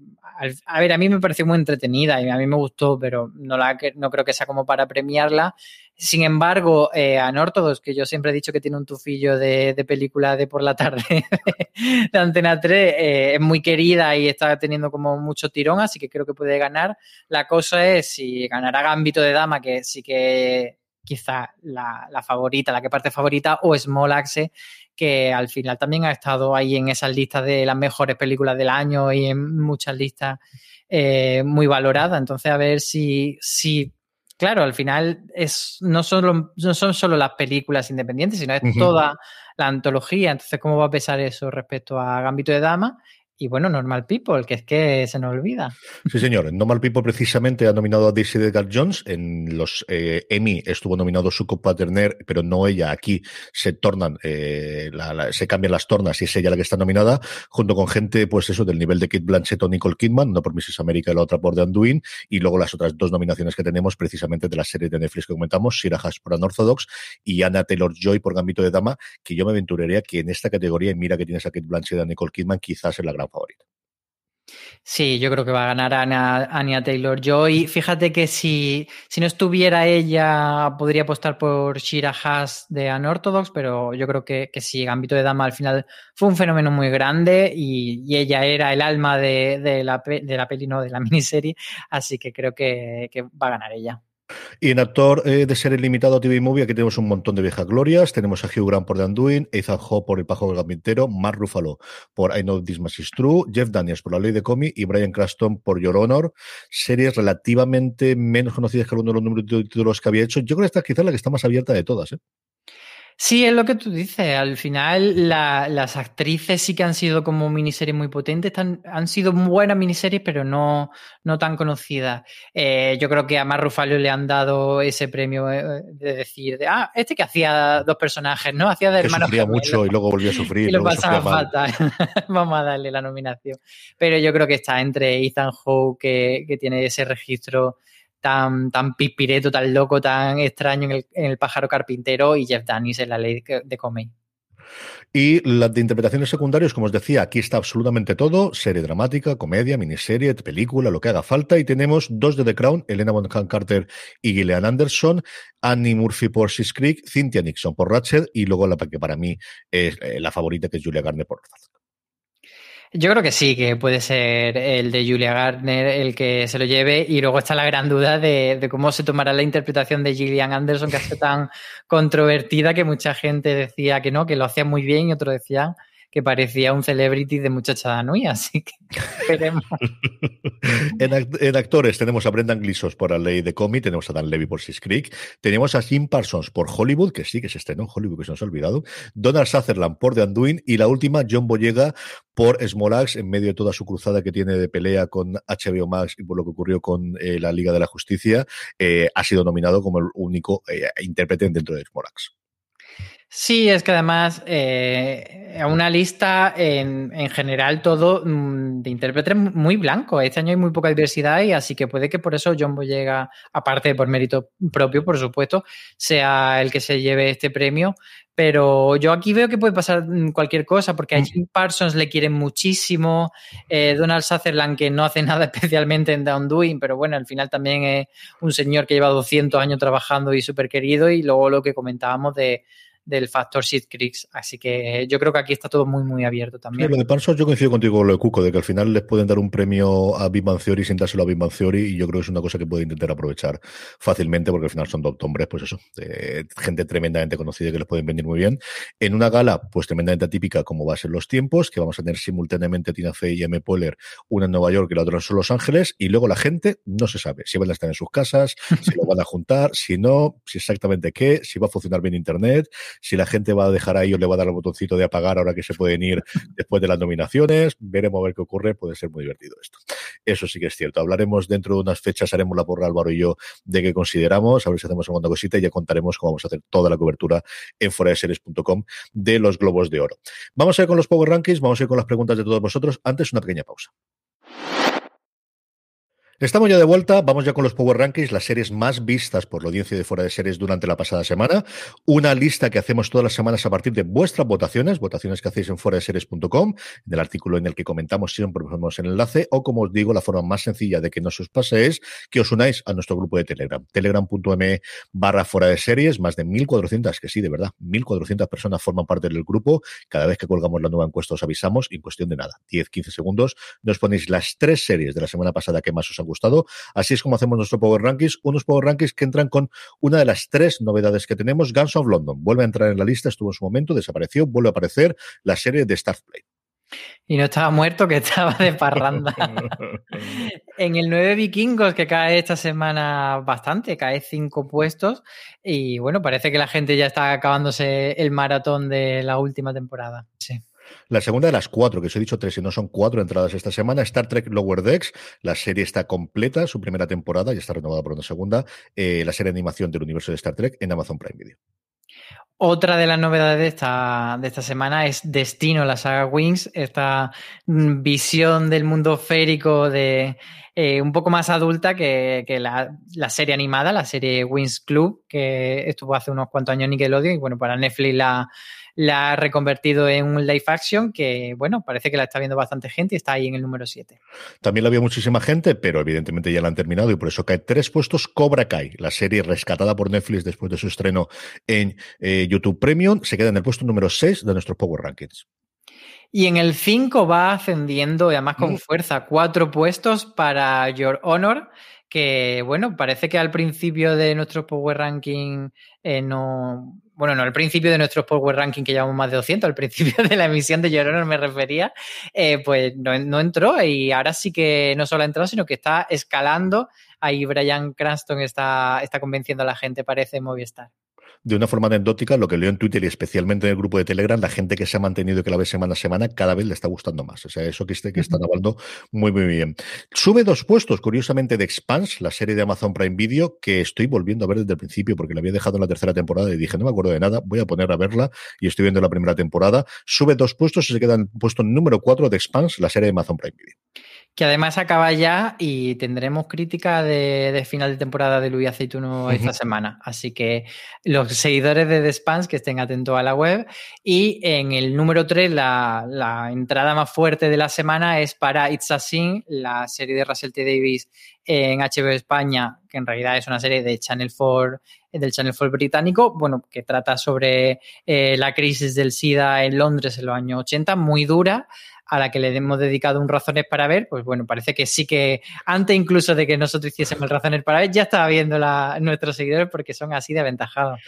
a ver, a mí me pareció muy entretenida y a mí me gustó, pero no, la, no creo que sea como para premiarla. Sin embargo, eh, Anortodos, que yo siempre he dicho que tiene un tufillo de, película de por la tarde (laughs) de Antena 3, eh, es muy querida y está teniendo como mucho tirón, así que creo que puede ganar. La cosa es si ganará Gambito de Dama, que sí que quizá la, favorita, la que parte favorita, o Small Axe, que al final también ha estado ahí en esas listas de las mejores películas del año y en muchas listas eh, muy valoradas. Entonces, a ver si, si claro, al final es, no, solo, no son solo las películas independientes, sino es toda la antología. Entonces, ¿cómo va a pesar eso respecto a Gambito de Dama? Y bueno, Normal People, que es que se nos olvida. Sí, señor. Normal People precisamente ha nominado a Daisy Edgar Jones. En los eh, Emmy estuvo nominado Suco Paterner, pero no ella. Aquí se tornan, eh, se cambian las tornas y es ella la que está nominada, junto con gente, pues eso, del nivel de Kate Blanchett o Nicole Kidman, no por Mrs. America y la otra por The Undoing. Y luego las otras dos nominaciones que tenemos, precisamente de la serie de Netflix que comentamos, Sira Hash por Unorthodox y Anna Taylor Joy por Gambito de Dama, que yo me aventuraría que en esta categoría, y mira que tienes a Kate Blanchett y a Nicole Kidman, quizás es la gran favorito. Sí, yo creo que va a ganar Anya, Taylor Joy. Fíjate que si, si no estuviera ella, podría apostar por Shira Haas de Unorthodox, pero yo creo que, que sí, Gambito de Dama al final fue un fenómeno muy grande y, ella era el alma de, la, de la peli, no, de la (laughs) miniserie, así que creo que va a ganar ella. Y en actor eh, de serie limitado TV Movie, aquí tenemos un montón de viejas glorias. Tenemos a Hugh Grant por The Undoing, Ethan Hawke por El Pajo del Gambintero, Mark Ruffalo por I Know This Much Is True, Jeff Daniels por La Ley de Comi y Brian Cranston por Your Honor. Series relativamente menos conocidas que alguno de los números de títulos que había hecho. Yo creo que esta es quizás la que está más abierta de todas. ¿eh? Sí, es lo que tú dices. Al final, las actrices sí que han sido como miniseries muy potentes. han sido buenas miniseries, pero no, no tan conocidas. Eh, yo creo que a Mar Rufalo le han dado ese premio eh, de decir, de, ah, este que hacía dos personajes, ¿no? Hacía de hermano. Sufría mucho y luego volvió a sufrir. (laughs) Y lo pasaba fatal. (laughs) Vamos a darle la nominación. Pero yo creo que está entre Ethan Hawke, que, que tiene ese registro tan, tan pipireto, tan loco, tan extraño en el, pájaro carpintero y Jeff Daniels en la ley de Comey. Y las de interpretaciones secundarias, como os decía, aquí está absolutamente todo, serie dramática, comedia, miniserie, película, lo que haga falta. Y tenemos dos de The Crown, Elena Bonham Carter y Gillian Anderson, Annie Murphy por Sis Creek, Cynthia Nixon por Ratchet y luego la que para mí es eh, la favorita, que es Julia Garner por Yo creo que sí, que puede ser el de Julia Gardner el que se lo lleve y luego está la gran duda de, de cómo se tomará la interpretación de Gillian Anderson que ha sido tan (laughs) controvertida que mucha gente decía que no, que lo hacía muy bien y otros decían que parecía un celebrity de muchacha Danui, así que esperemos. (laughs) en, actores tenemos a Brendan Gleeson por la ley de cómic, tenemos a Dan Levy por Six Creek, tenemos a Jim Parsons por Hollywood, que sí que se estrenó en Hollywood, que se nos ha olvidado, Donald Sutherland por The Undoing y la última, John Boyega por Smolax, en medio de toda su cruzada que tiene de pelea con HBO Max y por lo que ocurrió con eh, la Liga de la Justicia, eh, ha sido nominado como el único eh, intérprete dentro de Smolax. Sí, es que además eh, una lista en, en general todo mm, de intérpretes muy blanco. Este año hay muy poca diversidad y así que puede que por eso John Boyega, aparte por mérito propio, por supuesto, sea el que se lleve este premio. Pero yo aquí veo que puede pasar mm, cualquier cosa, porque a mm. Jim Parsons le quieren muchísimo, eh, Donald Sutherland que no hace (laughs) nada especialmente en Down Doing, pero bueno, al final también es un señor que lleva 200 años trabajando y súper querido, y luego lo que comentábamos de, del factor Seed Creeks. Así que yo creo que aquí está todo muy, muy abierto también. lo de Parsons, yo coincido contigo con lo de Cuco, de que al final les pueden dar un premio a Big Bang Theory sin dárselo a Big Bang Theory, y yo creo que es una cosa que puede intentar aprovechar fácilmente, porque al final son dos hombres, pues eso, gente tremendamente conocida que les pueden venir muy bien. En una gala, pues tremendamente atípica, como va a ser los tiempos, que vamos a tener simultáneamente Tina Fey y M. Poehler, una en Nueva York y la otra en Los Ángeles, y luego la gente no se sabe si van a estar en sus casas, si lo van a juntar, si no, si exactamente qué, si va a funcionar bien Internet, si la gente va a dejar ahí o le va a dar el botoncito de apagar ahora que se pueden ir después de las nominaciones. Veremos a ver qué ocurre. Puede ser muy divertido esto. Eso sí que es cierto. Hablaremos dentro de unas fechas, haremos la porra Álvaro y yo de qué consideramos, a ver si hacemos alguna cosita y ya contaremos cómo vamos a hacer toda la cobertura en foraseries.com de los globos de oro. Vamos a ir con los Power Rankings, vamos a ir con las preguntas de todos vosotros. Antes, una pequeña pausa. Estamos ya de vuelta, vamos ya con los Power Rankings, las series más vistas por la audiencia de fuera de series durante la pasada semana. Una lista que hacemos todas las semanas a partir de vuestras votaciones, votaciones que hacéis en fuera de series.com, en el artículo en el que comentamos siempre ponemos el enlace, o como os digo, la forma más sencilla de que no se os pase es que os unáis a nuestro grupo de Telegram, telegram.me barra fuera de series, más de 1.400, que sí, de verdad, 1.400 personas forman parte del grupo. Cada vez que colgamos la nueva encuesta os avisamos, en cuestión de nada, 10, 15 segundos, nos ponéis las tres series de la semana pasada que más os gustado. Así es como hacemos nuestro Power Rankings, unos Power Rankings que entran con una de las tres novedades que tenemos. Guns of London vuelve a entrar en la lista, estuvo en su momento, desapareció, vuelve a aparecer la serie de Starfleet. Y no estaba muerto, que estaba de parranda. (laughs) en el 9 Vikingos, que cae esta semana bastante, cae cinco puestos. Y bueno, parece que la gente ya está acabándose el maratón de la última temporada. Sí. La segunda de las cuatro, que os he dicho tres y no son cuatro entradas esta semana, Star Trek Lower Decks. La serie está completa, su primera temporada, ya está renovada por una segunda. Eh, la serie de animación del universo de Star Trek en Amazon Prime Video. Otra de las novedades de esta, de esta semana es Destino, la saga Wings, esta mm, visión del mundo férico de eh, un poco más adulta que, la, la, serie animada, la serie Wings Club, que estuvo hace unos cuantos años Nickelodeon y bueno, para Netflix la, la ha reconvertido en un live action que, bueno, parece que la está viendo bastante gente y está ahí en el número 7. También la vio muchísima gente, pero evidentemente ya la han terminado y por eso cae tres puestos Cobra Kai, la serie rescatada por Netflix después de su estreno en eh, YouTube Premium, se queda en el puesto número 6 de nuestros Power Rankings. Y en el 5 va ascendiendo, y además con mm. fuerza, cuatro puestos para Your Honor, que bueno, parece que al principio de nuestro Power Ranking eh, no, bueno, no al principio de nuestro Power Ranking que llevamos más de 200, al principio de la emisión de Your me refería, eh, pues no, no, entró y ahora sí que no solo ha entrado, sino que está escalando. Ahí Brian Cranston está, está convenciendo a la gente, parece, Movistar de una forma anecdótica, lo que leo en Twitter y especialmente en el grupo de Telegram, la gente que se ha mantenido y que la ve semana a semana, cada vez le está gustando más. O sea, eso que, esté, que están hablando muy, muy bien. Sube dos puestos, curiosamente, de Expanse, la serie de Amazon Prime Video, que estoy volviendo a ver desde el principio porque la había dejado en la tercera temporada y dije, no me acuerdo de nada, voy a poner a verla y estoy viendo la primera temporada. Sube dos puestos y se queda en puesto número cuatro de Expanse, la serie de Amazon Prime Video que además acaba ya y tendremos crítica de, final de temporada de Luis Aceituno esta semana. Así que los seguidores de The Spans que estén atentos a la web. Y en el número 3, la, la entrada más fuerte de la semana es para It's a Sin, la serie de Russell T. Davis en HBO España, que en realidad es una serie de Channel 4, del Channel 4 británico, bueno, que trata sobre eh, la crisis del SIDA en Londres en los años 80, muy dura a la que le hemos dedicado un razones para ver, pues bueno, parece que sí que antes incluso de que nosotros hiciésemos el razones para ver, ya estaba viendo la, nuestros seguidores porque son así de aventajados.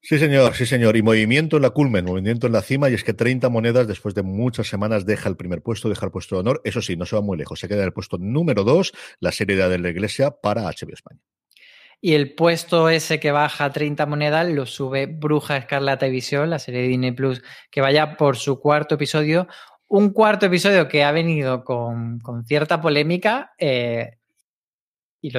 Sí, señor, sí, señor. Y movimiento en la culmen, movimiento en la cima, y es que 30 monedas después de muchas semanas deja el primer puesto, deja el puesto de honor. Eso sí, no se va muy lejos, se queda en el puesto número 2, la serie de la Iglesia para HBO España. Y el puesto ese que baja 30 monedas lo sube Bruja Escarlata y Visión, la serie de Disney Plus, que vaya por su cuarto episodio. Un cuarto episodio que ha venido con, con cierta polémica eh, y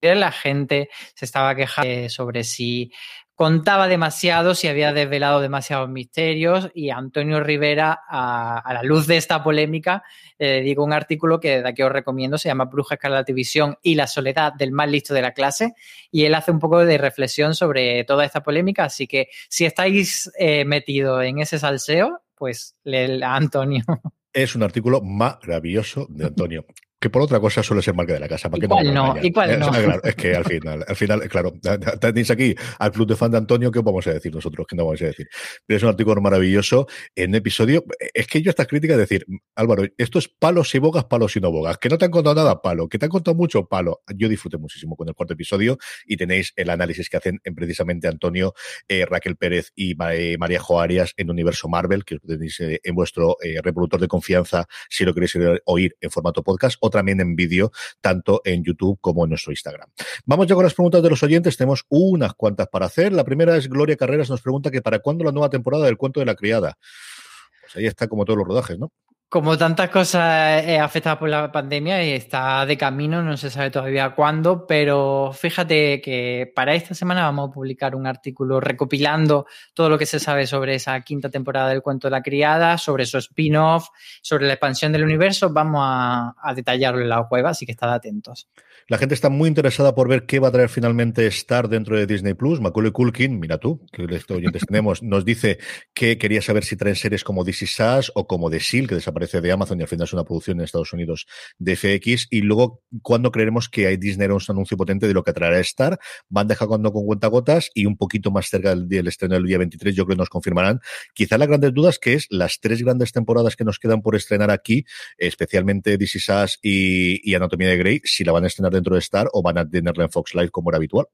la gente se estaba quejando sobre si contaba demasiado, si había desvelado demasiados misterios y Antonio Rivera, a, la luz de esta polémica, le digo un artículo que de aquí os recomiendo, se llama Bruja Escarlata Visión y la soledad del más listo de la clase y él hace un poco de reflexión sobre toda esta polémica, así que si estáis eh, metidos en ese salseo, pues le a Antonio. Es un artículo maravilloso de Antonio que por otra cosa suele ser marca de la casa. ¿Para ¿Y, cuál no? ¿Y cuál no? Claro, es que al final, al final, claro, tenéis aquí al club de fan de Antonio, ¿qué vamos a decir nosotros? ¿Qué no vamos a decir? Pero es un artículo maravilloso en episodio. Es que yo esta crítica es decir, Álvaro, esto es palos y bogas, palos y no bogas. Que no te han contado nada, palo. Que te han contado mucho, palo. Yo disfruté muchísimo con el cuarto episodio y tenéis el análisis que hacen en precisamente Antonio, eh, Raquel Pérez y eh, María Joarias en Universo Marvel, que tenéis eh, en vuestro reproductor de confianza si lo queréis oír en formato podcast, también en vídeo tanto en YouTube como en nuestro Instagram. Vamos ya con las preguntas de los oyentes. Tenemos unas cuantas para hacer. La primera es Gloria Carreras, nos pregunta que para cuándo la nueva temporada del cuento de la criada. Pues ahí está como todos los rodajes, ¿no? Como tantas cosas afectadas por la pandemia, está de camino, no se sabe todavía cuándo, pero fíjate que para esta semana vamos a publicar un artículo recopilando todo lo que se sabe sobre esa quinta temporada del cuento de la criada, sobre su spin-off, sobre la expansión del universo. Vamos a, a detallarlo en la web, así que estad atentos. La gente está muy interesada por ver qué va a traer finalmente Star dentro de Disney Plus. Macaulay Culkin, mira tú, que oyentes tenemos, nos dice que quería saber si traen series como This Is o como The Seal, que desaparece de Amazon y al final es una producción en Estados Unidos de FX. Y luego, ¿cuándo creeremos que hay Disney un anuncio potente de lo que traerá Star? Van dejando con cuentagotas y un poquito más cerca del, del estreno del día 23, yo creo que nos confirmarán. Quizá las grandes dudas que es las tres grandes temporadas que nos quedan por estrenar aquí, especialmente This Is y, y Anatomía de Grey, si la van a estrenar dentro de Star o van a tenerla en Fox Live como era habitual.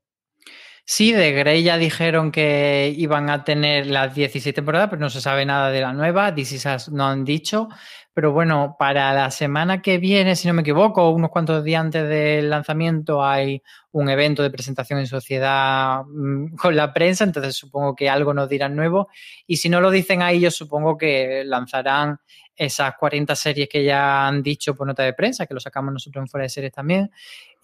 Sí, de Grey ya dijeron que iban a tener las 17 temporadas, pero no se sabe nada de la nueva. DC no han dicho. Pero bueno, para la semana que viene, si no me equivoco, unos cuantos días antes del lanzamiento, hay un evento de presentación en sociedad mm, con la prensa, entonces supongo que algo nos dirán nuevo. Y si no lo dicen ahí, yo supongo que lanzarán esas 40 series que ya han dicho por nota de prensa, que lo sacamos nosotros en fuera de series también,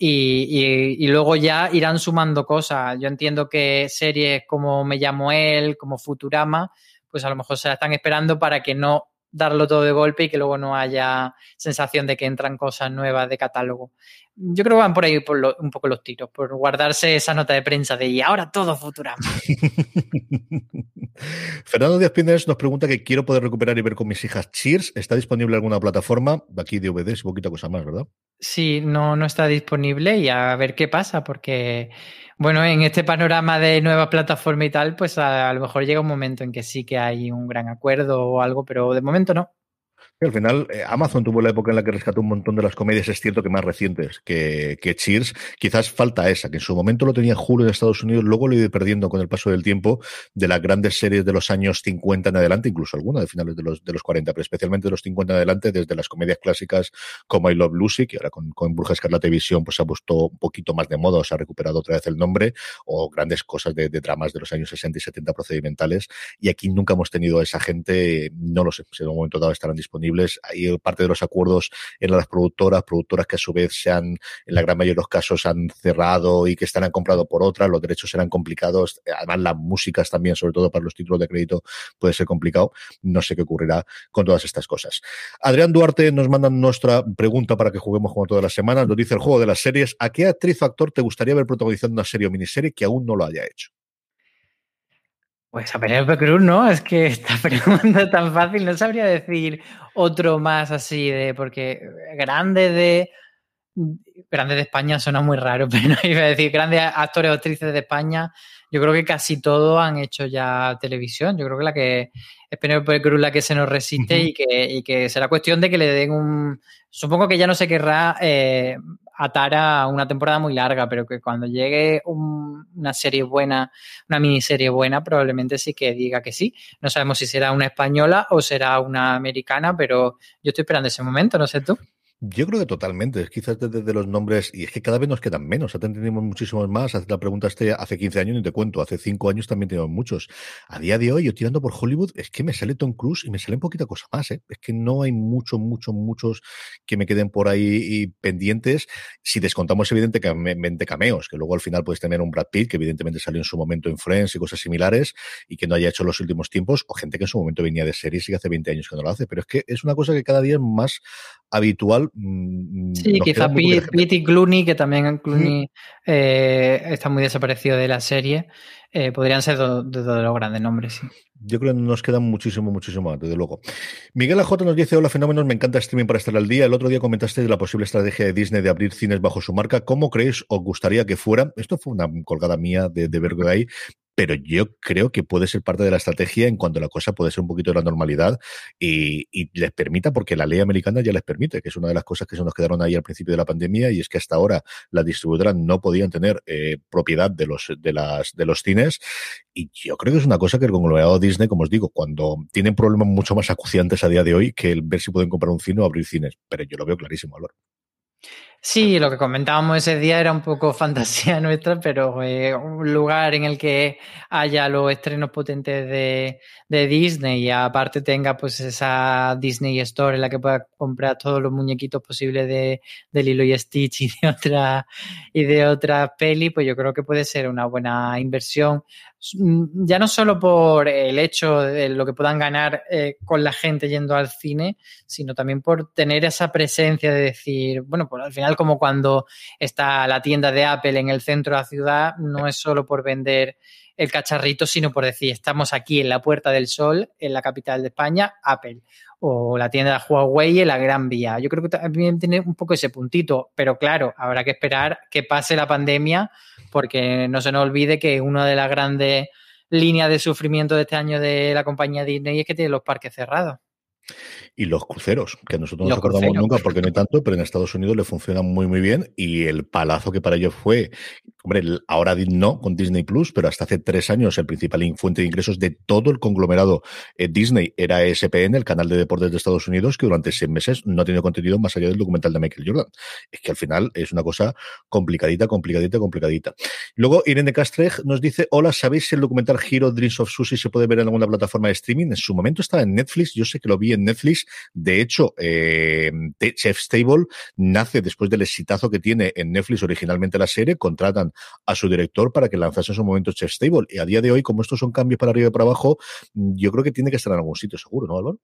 y, luego ya irán sumando cosas. Yo entiendo que series como Me llamo él, como Futurama, pues a lo mejor se la están esperando para que no darlo todo de golpe y que luego no haya sensación de que entran cosas nuevas de catálogo. Yo creo que van por ahí por un poco los tiros, por guardarse esa nota de prensa de y ahora todo Futurama. (laughs) Fernando Díaz Pines nos pregunta que quiero poder recuperar y ver con mis hijas Cheers. ¿Está disponible alguna plataforma? Aquí de DVDs y poquita cosa más, ¿verdad? Sí, no, no está disponible y a ver qué pasa, porque, bueno, en este panorama de nueva plataforma y tal, pues a lo mejor llega un momento en que sí que hay un gran acuerdo o algo, pero de momento no al final, eh, Amazon tuvo la época en la que rescató un montón de las comedias, es cierto que más recientes que, que, Cheers. Quizás falta esa, que en su momento lo tenía Hulu en Estados Unidos, luego lo he ido perdiendo con el paso del tiempo de las grandes series de los años 50 en adelante, incluso alguna de finales de los, de los 40, pero especialmente de los 50 en adelante, desde las comedias clásicas como I Love Lucy, que ahora con, con Bruja Escarlata pues se ha puesto un poquito más de moda, se ha recuperado otra vez el nombre, o grandes cosas de, de dramas de los años 60 y 70 procedimentales. Y aquí nunca hemos tenido a esa gente, no lo sé, si en un momento dado estarán disponibles. Hay parte de los acuerdos en las productoras, productoras que a su vez se han, en la gran mayoría de los casos, han cerrado y que están han comprado por otras, los derechos serán complicados, además las músicas también, sobre todo para los títulos de crédito, puede ser complicado. No sé qué ocurrirá con todas estas cosas. Adrián Duarte nos manda nuestra pregunta para que juguemos como todas las semanas. Nos dice el juego de las series. ¿A qué actriz o actor te gustaría ver protagonizando una serie o miniserie que aún no lo haya hecho? Pues a Penélope Cruz, ¿no? Es que esta (laughs) pregunta tan fácil, no sabría decir otro más así de, porque grande de, grandes de España suena muy raro, (laughs) pero iba a decir grandes actores o actrices de España, yo creo que casi todos han hecho ya televisión. Yo creo que la que es Penélope Cruz la que se nos resiste y, que, que, será cuestión de que le den un... Supongo que ya no se querrá eh, atar a una temporada muy larga, pero que cuando llegue una serie buena, una miniserie buena, probablemente sí que diga que sí. No sabemos si será una española o será una americana, pero yo estoy esperando ese momento, no sé tú. Yo creo que totalmente. Quizás desde los nombres, y es que cada vez nos quedan menos. Antes teníamos muchísimos más. Hace la pregunta este hace 15 años, y te cuento. Hace 5 años también teníamos muchos. A día de hoy, yo tirando por Hollywood, es que me sale Tom Cruise y me sale un poquita cosa más. ¿eh? Es que no hay muchos, muchos, muchos que me queden por ahí pendientes. Si descontamos, evidentemente, cameos, que luego al final puedes tener un Brad Pitt, que evidentemente salió en su momento en Friends y cosas similares, y que no haya hecho los últimos tiempos, o gente que en su momento venía de series y que hace 20 años que no lo hace. Pero es que es una cosa que cada día es más habitual. Mm, sí, quizá Pete y Clooney, que también Clooney eh, está muy desaparecido de la serie, eh, podrían ser dos de los grandes nombres. Sí. Yo creo que nos quedan muchísimo, muchísimo más, desde luego. Miguel AJ nos dice, hola fenómenos, me encanta streaming para estar al día. El otro día comentaste de la posible estrategia de Disney de abrir cines bajo su marca. ¿Cómo creéis os gustaría que fuera? Esto fue una colgada mía de, de ahí pero yo creo que puede ser parte de la estrategia en cuanto la cosa puede ser un poquito de la normalidad y, les permita, porque la ley americana ya les permite, que es una de las cosas que se nos quedaron ahí al principio de la pandemia, y es que hasta ahora las distribuidoras no podían tener eh, propiedad de los, de, las, de los cines, y yo creo que es una cosa que el conglomerado Disney, como os digo, cuando tienen problemas mucho más acuciantes a día de hoy que el ver si pueden comprar un cine o abrir cines, pero yo lo veo clarísimo, Álvaro. Sí, lo que comentábamos ese día era un poco (laughs) fantasía nuestra, pero eh, un lugar en el que haya los estrenos potentes de, de, Disney y aparte tenga pues esa Disney Store en la que pueda comprar todos los muñequitos posibles de, de Lilo y Stitch y de otra y de otra peli, pues yo creo que puede ser una buena inversión. Mm, ya no solo por el hecho de lo que puedan ganar eh, con la gente yendo al cine, sino también por tener esa presencia de decir, bueno, pues al final como cuando está la tienda de Apple en el centro de la ciudad, no es solo por vender el cacharrito, sino por decir, estamos aquí en la Puerta del Sol, en la capital de España, Apple o la tienda de Huawei en la Gran Vía. Yo creo que también tiene un poco ese puntito, pero claro, habrá que esperar que pase la pandemia porque no se nos olvide que una de las grandes líneas de sufrimiento de este año de la compañía Disney es que tiene los parques cerrados. Y los cruceros, que nosotros no nos acordamos nunca porque no hay tanto, pero en Estados Unidos le funcionan muy, muy bien. Y el palazo que para ellos fue, hombre, ahora no con Disney Plus, pero hasta hace tres años el principal fuente de ingresos de todo el conglomerado eh, Disney era ESPN, el canal de deportes de Estados Unidos, que durante seis meses no ha tenido contenido más allá del documental de Michael Jordan. Es que al final es una cosa complicadita, complicadita, complicadita. Luego Irene Castrej nos dice, hola, ¿sabéis si el documental Hero Dreams of Sushi se puede ver en alguna plataforma de streaming? En su momento estaba en Netflix, yo sé que lo vi en Netflix de hecho, eh, Chef Stable nace después del exitazo que tiene en Netflix originalmente la serie, contratan a su director para que lanzase en su momento Chef Stable. Y a día de hoy, como estos son cambios para arriba y para abajo, yo creo que tiene que estar en algún sitio seguro, ¿no, Álvaro?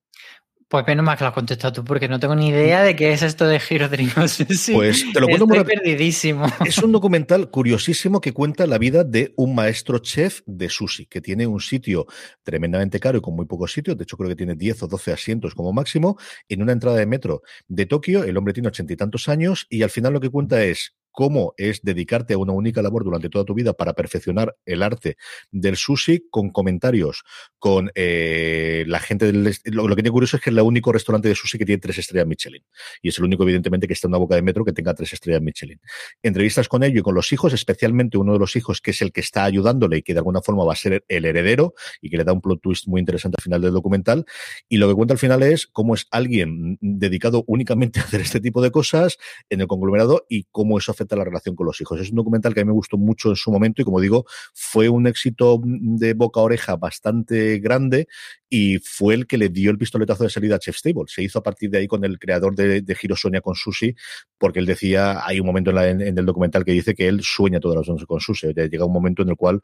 Pues menos mal que lo has contestado tú, porque no tengo ni idea de qué es esto de Giro Sí, pues te lo cuento Estoy perdidísimo. Es un documental curiosísimo que cuenta la vida de un maestro chef de sushi, que tiene un sitio tremendamente caro y con muy pocos sitios. De hecho, creo que tiene 10 o 12 asientos como máximo. En una entrada de metro de Tokio, el hombre tiene ochenta y tantos años y al final lo que cuenta es cómo es dedicarte a una única labor durante toda tu vida para perfeccionar el arte del sushi con comentarios con eh, la gente del... Lo, que tiene curioso es que es el único restaurante de sushi que tiene tres estrellas Michelin. Y es el único, evidentemente, que está en una boca de metro que tenga tres estrellas Michelin. Entrevistas con ello y con los hijos, especialmente uno de los hijos que es el que está ayudándole y que de alguna forma va a ser el heredero y que le da un plot twist muy interesante al final del documental. Y lo que cuenta al final es cómo es alguien dedicado únicamente a hacer este tipo de cosas en el conglomerado y cómo eso afecta la relación con los hijos. Es un documental que a mí me gustó mucho en su momento y como digo, fue un éxito de boca a oreja bastante grande y fue el que le dio el pistoletazo de salida a Chef Stable. Se hizo a partir de ahí con el creador de, de Giro Sonia con Sushi, porque él decía, hay un momento en, el documental que dice que él sueña todas las noches con Sushi. Llega un momento en el cual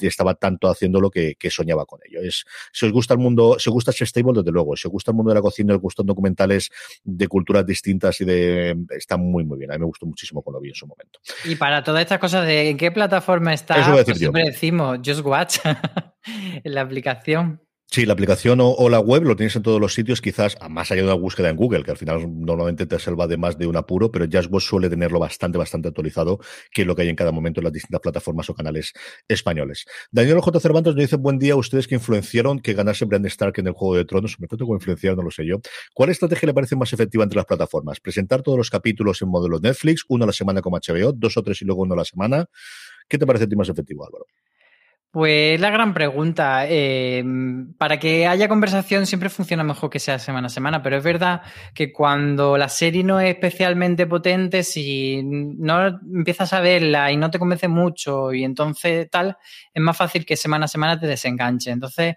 estaba tanto haciendo lo que, soñaba con ello. Es, si os gusta el mundo, si gusta Chef Stable, desde luego. Si os gusta el mundo de la cocina, os gustan documentales de culturas distintas y de... Está muy, muy bien. A mí me gustó muchísimo cuando lo vi en su momento. Y para todas estas cosas de en qué plataforma está, Eso pues siempre decimos Just Watch en (laughs) la aplicación. Sí, la aplicación o, la web lo tienes en todos los sitios, quizás a más allá de una búsqueda en Google, que al final normalmente te salva de más de un apuro, pero Jazzbox suele tenerlo bastante, bastante actualizado, que es lo que hay en cada momento en las distintas plataformas o canales españoles. Daniel J. Cervantes nos dice, buen día a ustedes que influenciaron que ganase Brand Stark en el Juego de Tronos, me tanto como influenciar, no lo sé yo. ¿Cuál estrategia le parece más efectiva entre las plataformas? ¿Presentar todos los capítulos en modelo Netflix, uno a la semana como HBO, dos o tres y luego uno a la semana? ¿Qué te parece a ti más efectivo, Álvaro? Pues la gran pregunta. Eh, para que haya conversación siempre funciona mejor que sea semana a semana, pero es verdad que cuando la serie no es especialmente potente, si no empiezas a verla y no te convence mucho y entonces tal, es más fácil que semana a semana te desenganche. Entonces,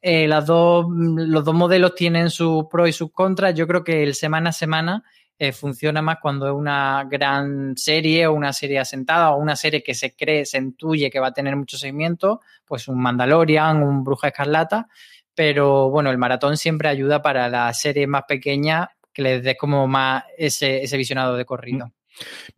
eh, las dos, los dos modelos tienen sus pros y sus contras. Yo creo que el semana a semana eh, funciona más cuando es una gran serie o una serie asentada o una serie que se cree, se intuye que va a tener mucho seguimiento, pues un Mandalorian, un Bruja Escarlata, pero bueno, el maratón siempre ayuda para la serie más pequeña que les dé como más ese, ese visionado de corrido.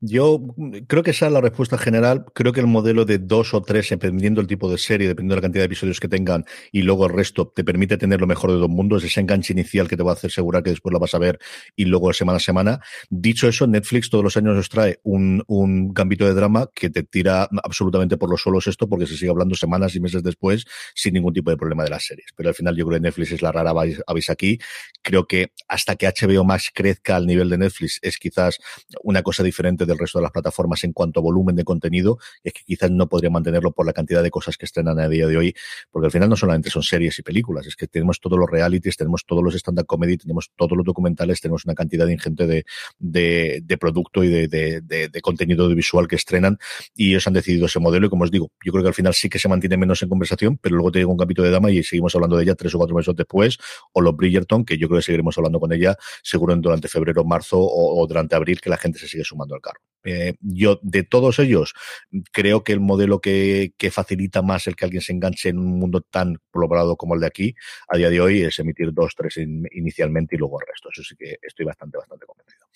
Yo creo que esa es la respuesta general. Creo que el modelo de dos o tres, dependiendo del tipo de serie, dependiendo de la cantidad de episodios que tengan, y luego el resto, te permite tener lo mejor de dos mundos, ese enganche inicial que te va a hacer asegurar que después la vas a ver y luego semana a semana. Dicho eso, Netflix todos los años nos trae un, un gambito de drama que te tira absolutamente por los suelos esto, porque se sigue hablando semanas y meses después sin ningún tipo de problema de las series. Pero al final yo creo que Netflix es la rara avis aquí. Creo que hasta que HBO Max crezca al nivel de Netflix es quizás una cosa diferente del resto de las plataformas en cuanto a volumen de contenido, es que quizás no podría mantenerlo por la cantidad de cosas que estrenan a día de hoy, porque al final no solamente son series y películas, es que tenemos todos los realities, tenemos todos los stand-up comedy, tenemos todos los documentales, tenemos una cantidad ingente de, de, de producto y de, de, de, contenido audiovisual que estrenan y ellos han decidido ese modelo y como os digo, yo creo que al final sí que se mantiene menos en conversación, pero luego te digo un capítulo de dama y seguimos hablando de ella tres o cuatro meses después, o los Bridgerton, que yo creo que seguiremos hablando con ella seguro durante febrero, marzo o, o durante abril, que la gente se sigue sumando al carro. Eh, yo, de todos ellos, creo que el modelo que, que, facilita más el que alguien se enganche en un mundo tan poblado como el de aquí, a día de hoy, es emitir dos, tres inicialmente y luego el resto. Eso sí que estoy bastante, bastante convencido.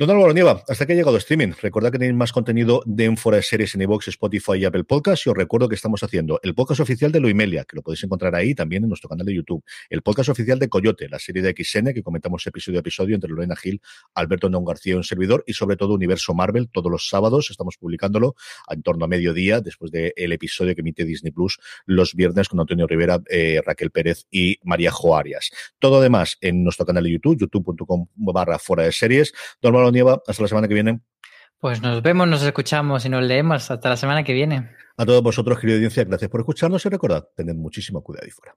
Don Álvaro Nieva, hasta que ha llegado streaming. Recuerda que tenéis más contenido de Enfora de Series en iVoox, Spotify y Apple Podcast. Y os recuerdo que estamos haciendo el podcast oficial de Loimelia, que lo podéis encontrar ahí también en nuestro canal de YouTube. El podcast oficial de Coyote, la serie de XN, que comentamos episodio a episodio entre Lorena Gil, Alberto Don García un servidor. Y sobre todo Universo Marvel, todos los sábados estamos publicándolo en torno a mediodía, después del episodio que emite Disney Plus los viernes con Antonio Rivera, eh, Raquel Pérez y María Joarias. Todo además en nuestro canal de YouTube, youtube.com barra fuera de series. Don Nieva, hasta la semana que viene. Pues nos vemos, nos escuchamos y nos leemos hasta la semana que viene. A todos vosotros, querida audiencia, gracias por escucharnos y recordad, tened muchísimo cuidado y fuera.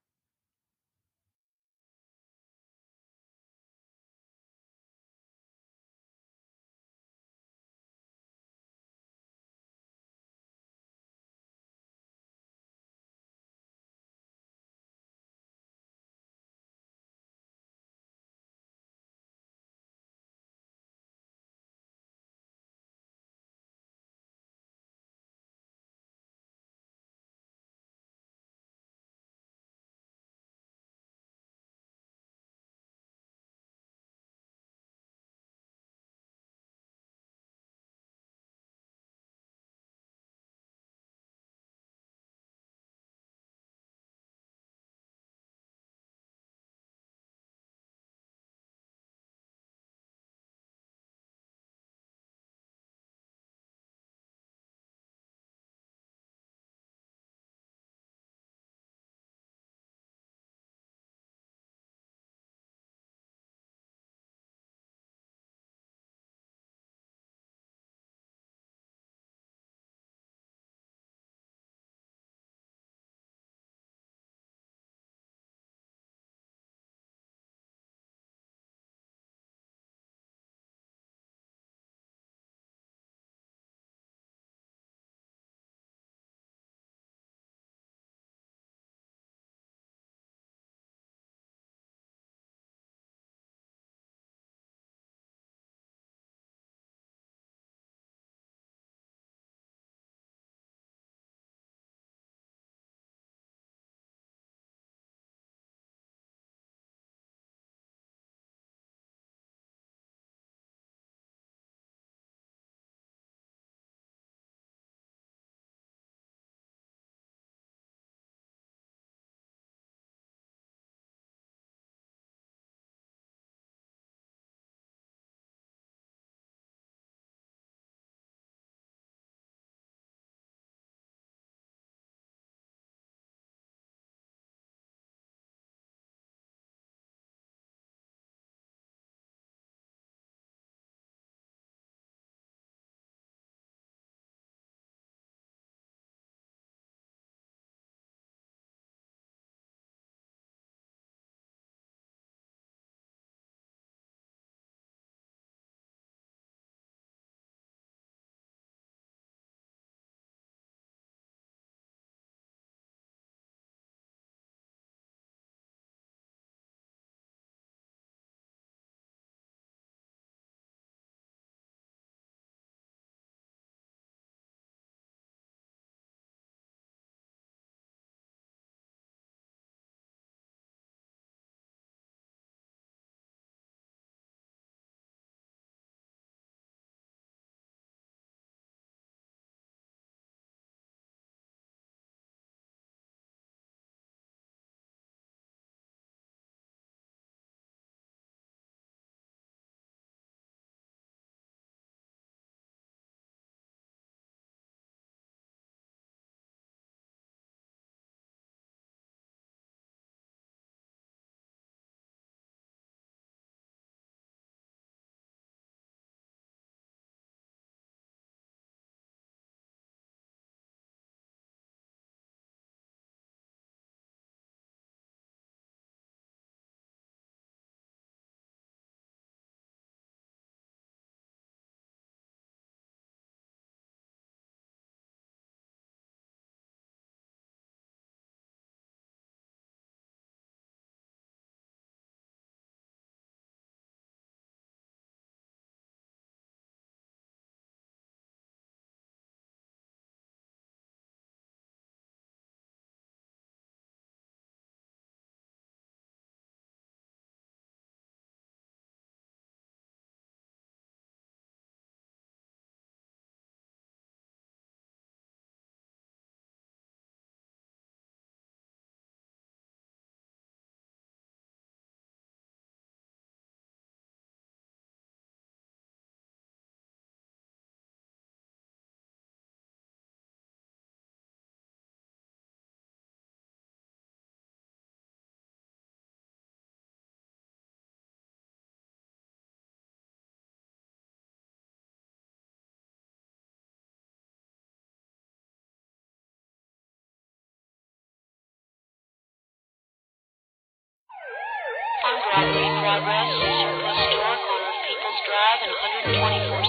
Rod Rush, a Rock on People's Drive and 124th.